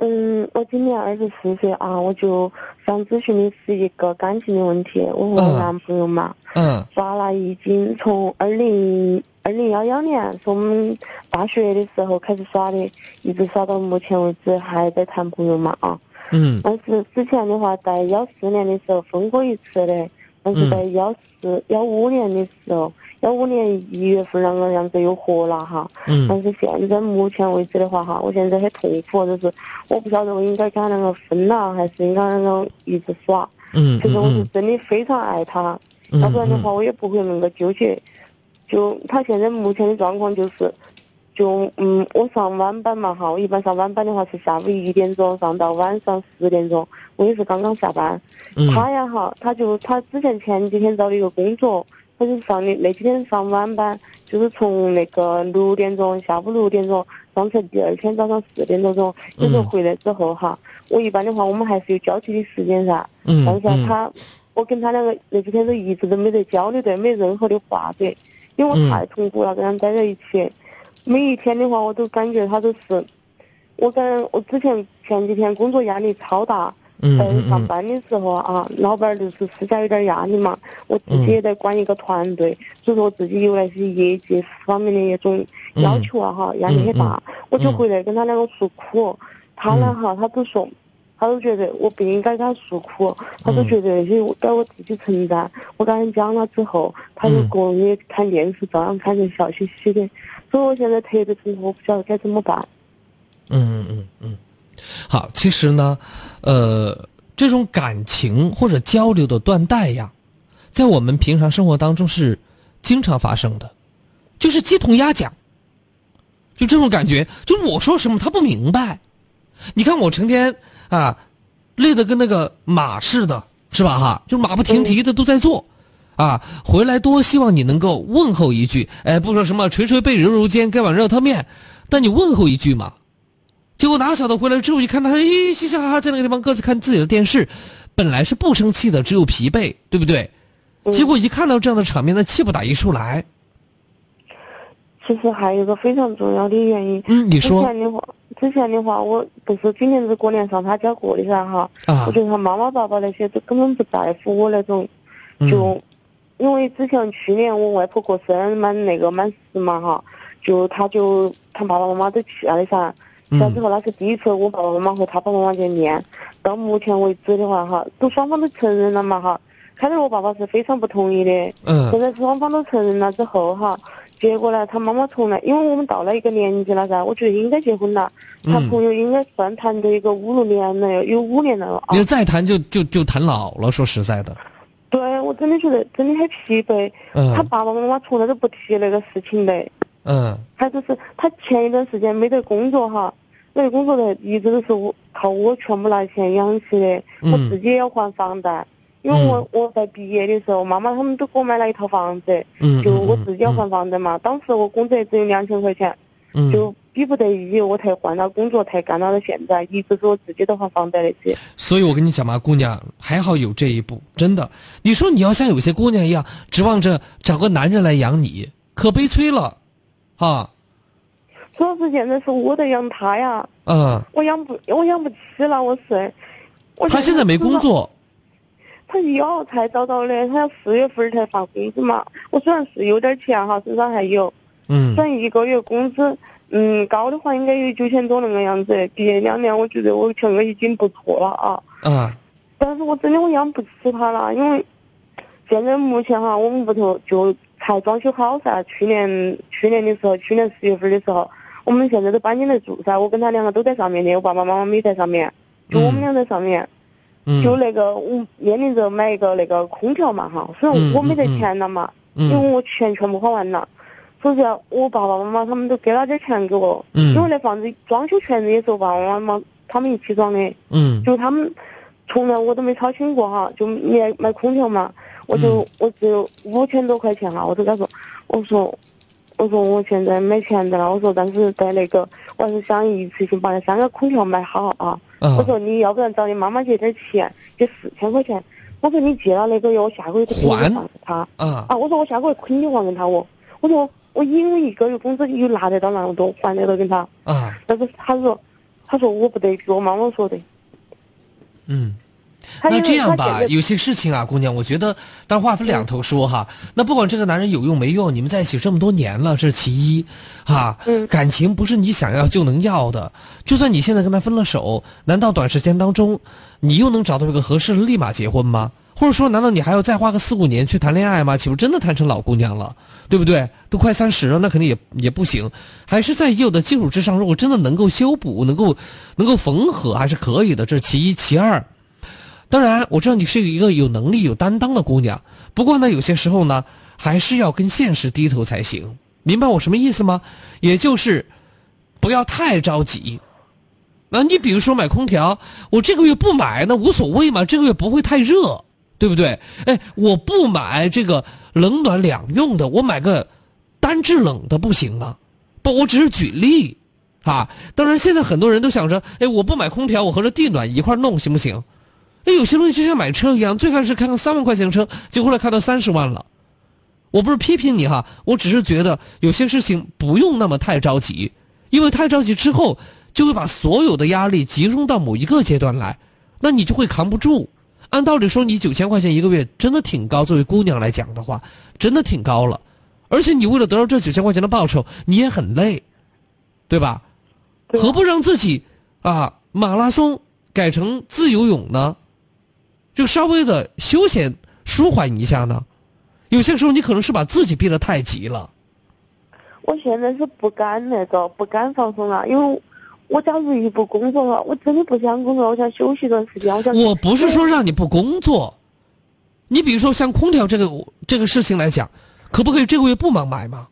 嗯，我今年二十四岁啊，我就想咨询的是一个感情的问题。我和我男朋友嘛，嗯，耍了已经从二零二零幺幺年，从我们大学的时候开始耍的，一直耍到目前为止，还在谈朋友嘛啊。嗯。但是之前的话，在幺四年的时候分过一次的，但是在幺四幺五年的时候。幺五年一月份那个样子又活了哈，但是现在目前为止的话哈，我现在很痛苦，就是我不晓得我应该跟他两个分了，还是应该那个一直耍。嗯其实我是真的非常爱他，要不然的话我也不会那个纠结。就他现在目前的状况就是，就嗯，我上晚班嘛哈，我一般上晚班的话是下午一点钟上到晚上十点钟，我也是刚刚下班。他呀哈，他就他之前前几天找了一个工作。他就上的那几天上晚班，就是从那个六点钟下午六点钟上成第二天早上四点多钟，有时候回来之后哈，我一般的话我们还是有交集的时间噻。嗯。但是他，我跟他两个那几天都一直都没得交流的，没任何的话的，因为我太痛苦了，跟他待在一起，每一天的话我都感觉他都是，我跟我之前前几天工作压力超大。在上班的时候啊，老板就是施加有点压力嘛，我自己也在管一个团队，所以说我自己有那些业绩方面的一种要求啊哈，压力很大，我就回来跟他两个诉苦，他呢哈，他都说，他都觉得我不应该跟他诉苦，他都觉得那些该我自己承担，我跟他讲了之后，他就过也看电视，照样看着笑嘻嘻的，所以我现在特别痛苦，我不晓得该怎么办。嗯嗯嗯。好，其实呢，呃，这种感情或者交流的断代呀，在我们平常生活当中是经常发生的，就是鸡同鸭讲，就这种感觉，就我说什么他不明白。你看我成天啊，累得跟那个马似的，是吧？哈，就马不停蹄的都在做，啊，回来多希望你能够问候一句，哎，不说什么捶捶背、揉揉肩、盖碗热汤面，但你问候一句嘛。结果哪晓得回来之后一看他，咦，嘻嘻哈哈在那个地方各自看自己的电视，本来是不生气的，只有疲惫，对不对？结果一看到这样的场面，那气不打一处来。其实还有一个非常重要的原因。嗯，你说。之前的话，之前的话，我不是今年是过年上他家过的噻哈。啊。我觉得他妈妈爸爸那些都根本不在乎我那种，就，因为之前去年我外婆过生日满那个满十嘛哈，就他就他爸爸妈妈都去了的噻。小之后那是第一次我爸爸妈妈和他爸爸妈妈见面，到目前为止的话哈，都双方都承认了嘛哈。开始我爸爸是非常不同意的，嗯。现在双方都承认了之后哈，结果呢，他妈妈从来，因为我们到了一个年纪了噻，我觉得应该结婚了。他朋友应该算谈的一个五六年了，有五年了啊。你再谈就就就谈老了，说实在的。对，我真的觉得真的很疲惫。嗯。他爸爸妈妈从来都不提那个事情的。嗯，他就是他前一段时间没得工作哈，那个工作的一直都是我靠我全部拿钱养起的，我自己也要还房贷，因为我我在毕业的时候，妈妈他们都给我买了一套房子，就我自己要还房贷嘛。当时我工资也只有两千块钱，就逼不得已我才换了工作，才干到了现在，一直是我自己都还房贷那些。所以我跟你讲嘛，姑娘还好有这一步，真的。你说你要像有些姑娘一样，指望着找个男人来养你，可悲催了。啊，主要是现在是我在养他呀。嗯。我养不，我养不起了，我是。他现在没工作。他要才找到的，他要四月份才发工资嘛。我虽然是有点钱哈，身上还有。嗯。算一个月工资，嗯，高的话应该有九千多那个样子。毕业两年，我觉得我钱个已经不错了啊。啊。但是我真的我养不起他了，因为现在目前哈，我们屋头就。才装修好噻，去年去年的时候，去年十月份的时候，我们现在都搬进来住噻。我跟他两个都在上面的，我爸爸妈妈没在上面，就我们俩在上面。就那个我面临着买一个那个空调嘛哈，虽然我没得钱了嘛，因为我钱全部花完了，所以我爸爸妈妈他们都给了点钱给我，因为那房子装修权也是我爸爸妈妈他们一起装的。嗯。就他们从来我都没操心过哈，就买买空调嘛，我就、我只有五千多块钱哈，我就跟他说，我说我说我现在没钱的了，我说但是在那个我还是想一次性把那三个空调买好啊。啊我说你要不然找你妈妈借点钱，借四千块钱。我说你借了那个月，我下个月就肯定还还给他。啊啊，我说我下个月肯定还给他我。我说我因为一个月工资又拿得到那么多，还得到给他。啊，但是他说，他说我不得给我妈妈说的。嗯。那这样吧，有些事情啊，姑娘，我觉得，但话分两头说哈。那不管这个男人有用没用，你们在一起这么多年了，这是其一，哈。感情不是你想要就能要的。就算你现在跟他分了手，难道短时间当中，你又能找到一个合适的立马结婚吗？或者说，难道你还要再花个四五年去谈恋爱吗？岂不真的谈成老姑娘了，对不对？都快三十了，那肯定也也不行。还是在已有的基础之上，如果真的能够修补，能够能够缝合，还是可以的。这是其一，其二。当然，我知道你是一个有能力、有担当的姑娘。不过呢，有些时候呢，还是要跟现实低头才行。明白我什么意思吗？也就是不要太着急。那你比如说买空调，我这个月不买那无所谓嘛，这个月不会太热，对不对？哎，我不买这个冷暖两用的，我买个单制冷的不行吗？不，我只是举例啊。当然，现在很多人都想着，哎，我不买空调，我和这地暖一块弄行不行？哎，有些东西就像买车一样，最开始看看三万块钱的车，结果后来看到三十万了。我不是批评你哈，我只是觉得有些事情不用那么太着急，因为太着急之后，就会把所有的压力集中到某一个阶段来，那你就会扛不住。按道理说，你九千块钱一个月真的挺高，作为姑娘来讲的话，真的挺高了。而且你为了得到这九千块钱的报酬，你也很累，对吧？何不让自己啊马拉松改成自由泳呢？就稍微的休闲舒缓一下呢？有些时候你可能是把自己逼得太急了。我现在是不敢那个，不敢放松了，因为我假如一不工作了，我真的不想工作，我想休息一段时间。我想。我不是说让你不工作，你比如说像空调这个这个事情来讲，可不可以这个月不忙买吗？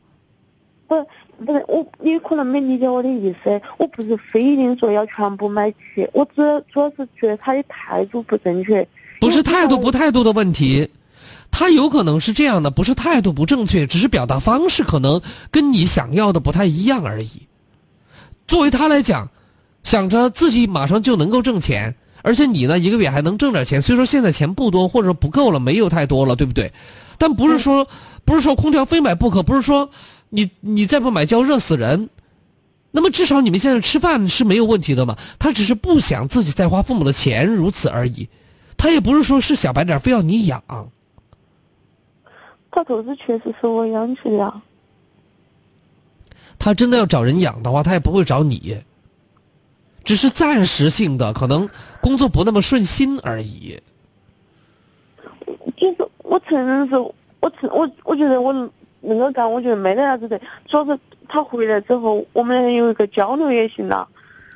不是不是，我你可能没理解我的意思，我不是非一定说要全部买齐，我主要主要是觉得他的态度不正确。不是态度不态度的问题，他有可能是这样的，不是态度不正确，只是表达方式可能跟你想要的不太一样而已。作为他来讲，想着自己马上就能够挣钱，而且你呢一个月还能挣点钱，虽说现在钱不多，或者说不够了，没有太多了，对不对？但不是说不是说空调非买不可，不是说你你再不买就要热死人。那么至少你们现在吃饭是没有问题的嘛？他只是不想自己再花父母的钱，如此而已。他也不是说是小白脸非要你养，他都是确实是我养起的呀。他真的要找人养的话，他也不会找你，只是暂时性的，可能工作不那么顺心而已。就是我承认是，我承我我觉得我那个干，我觉得没得啥子的，主要是他回来之后，我们有一个交流也行了。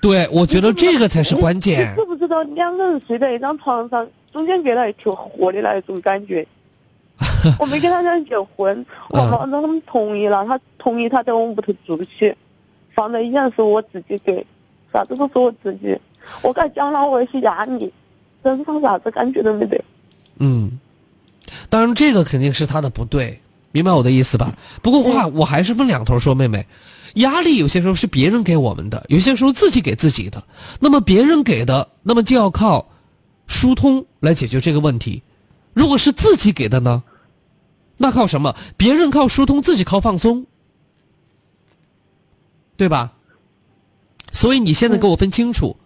对，我觉得这个才是关键你。知不知道两个人睡在一张床上，中间隔了一条河的那一种感觉？(laughs) 我没跟他讲结婚，我妈让他们同意了，他同意他在我们屋头住起，放在依然是我自己给，啥子都是我自己。我跟他讲了我一些压力，但是他啥子感觉都没得。嗯，当然这个肯定是他的不对，明白我的意思吧？不过话我还是分两头说，妹妹，压力有些时候是别人给我们的，有些时候自己给自己的。那么别人给的，那么就要靠疏通来解决这个问题。如果是自己给的呢？那靠什么？别人靠疏通，自己靠放松，对吧？所以你现在给我分清楚，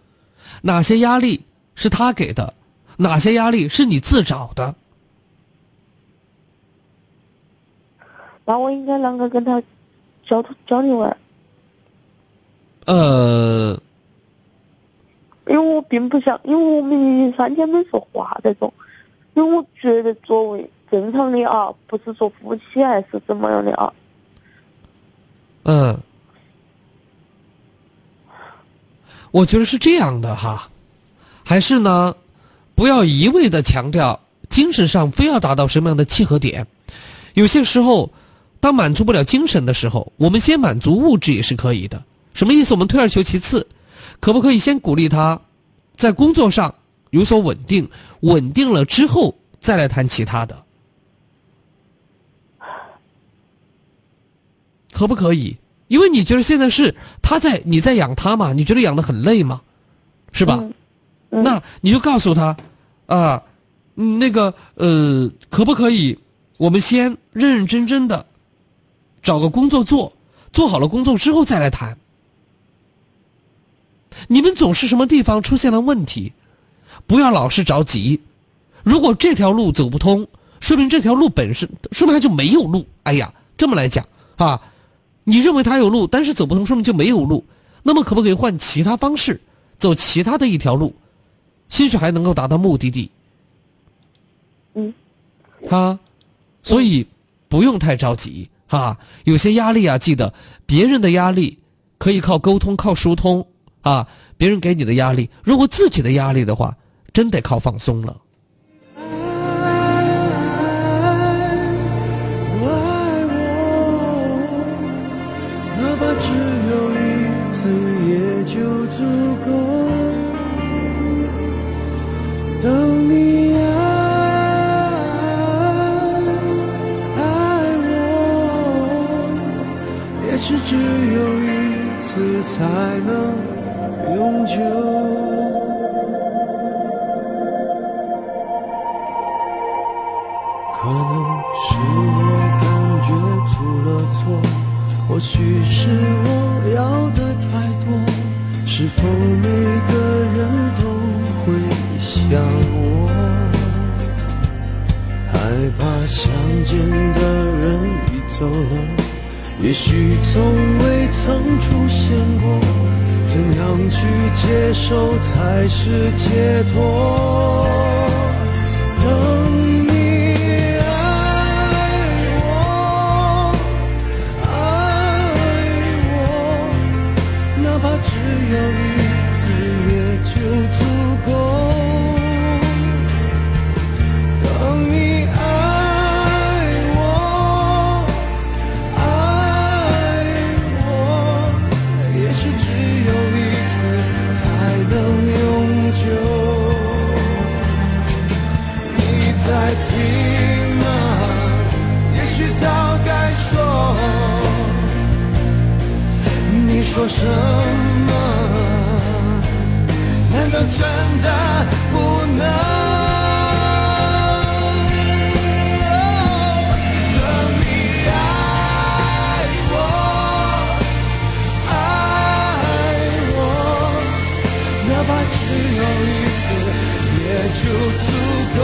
哪些压力是他给的，哪些压力是你自找的。那我应该啷个跟他交交流啊？呃，因为我并不想，因为我们已经三天没说话这种，因为我觉得作为正常的啊，不是说夫妻还是怎么样的啊。嗯，我觉得是这样的哈，还是呢，不要一味的强调精神上非要达到什么样的契合点，有些时候，当满足不了精神的时候，我们先满足物质也是可以的。什么意思？我们退而求其次，可不可以先鼓励他在工作上有所稳定，稳定了之后再来谈其他的，可不可以？因为你觉得现在是他在你在养他嘛？你觉得养的很累吗？是吧？那你就告诉他，啊，那个呃，可不可以？我们先认认真真的找个工作做，做好了工作之后再来谈。你们总是什么地方出现了问题，不要老是着急。如果这条路走不通，说明这条路本身说明它就没有路。哎呀，这么来讲啊，你认为他有路，但是走不通，说明就没有路。那么可不可以换其他方式，走其他的一条路，兴许还能够达到目的地？嗯，啊，所以不用太着急哈。有些压力啊，记得别人的压力可以靠沟通、靠疏通。啊，别人给你的压力，如果自己的压力的话，真得靠放松了。才能。永久。可能是我感觉出了错，或许是我要的太多。是否每个人都会像我，害怕相见的人已走了，也许从未曾出现过。怎样去接受才是解脱？说什么？难道真的不能？等你爱我，爱我，哪怕只有一次，也就足够。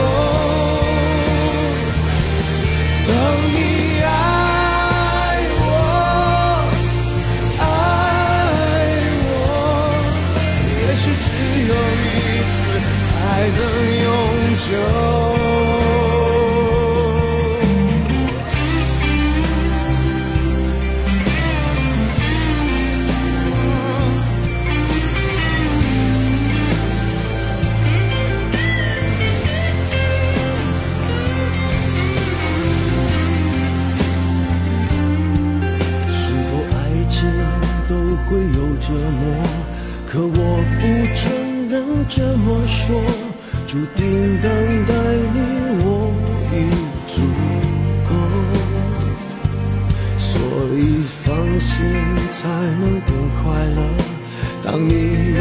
这么说，注定等待你我已足够，所以放心才能更快乐。当你有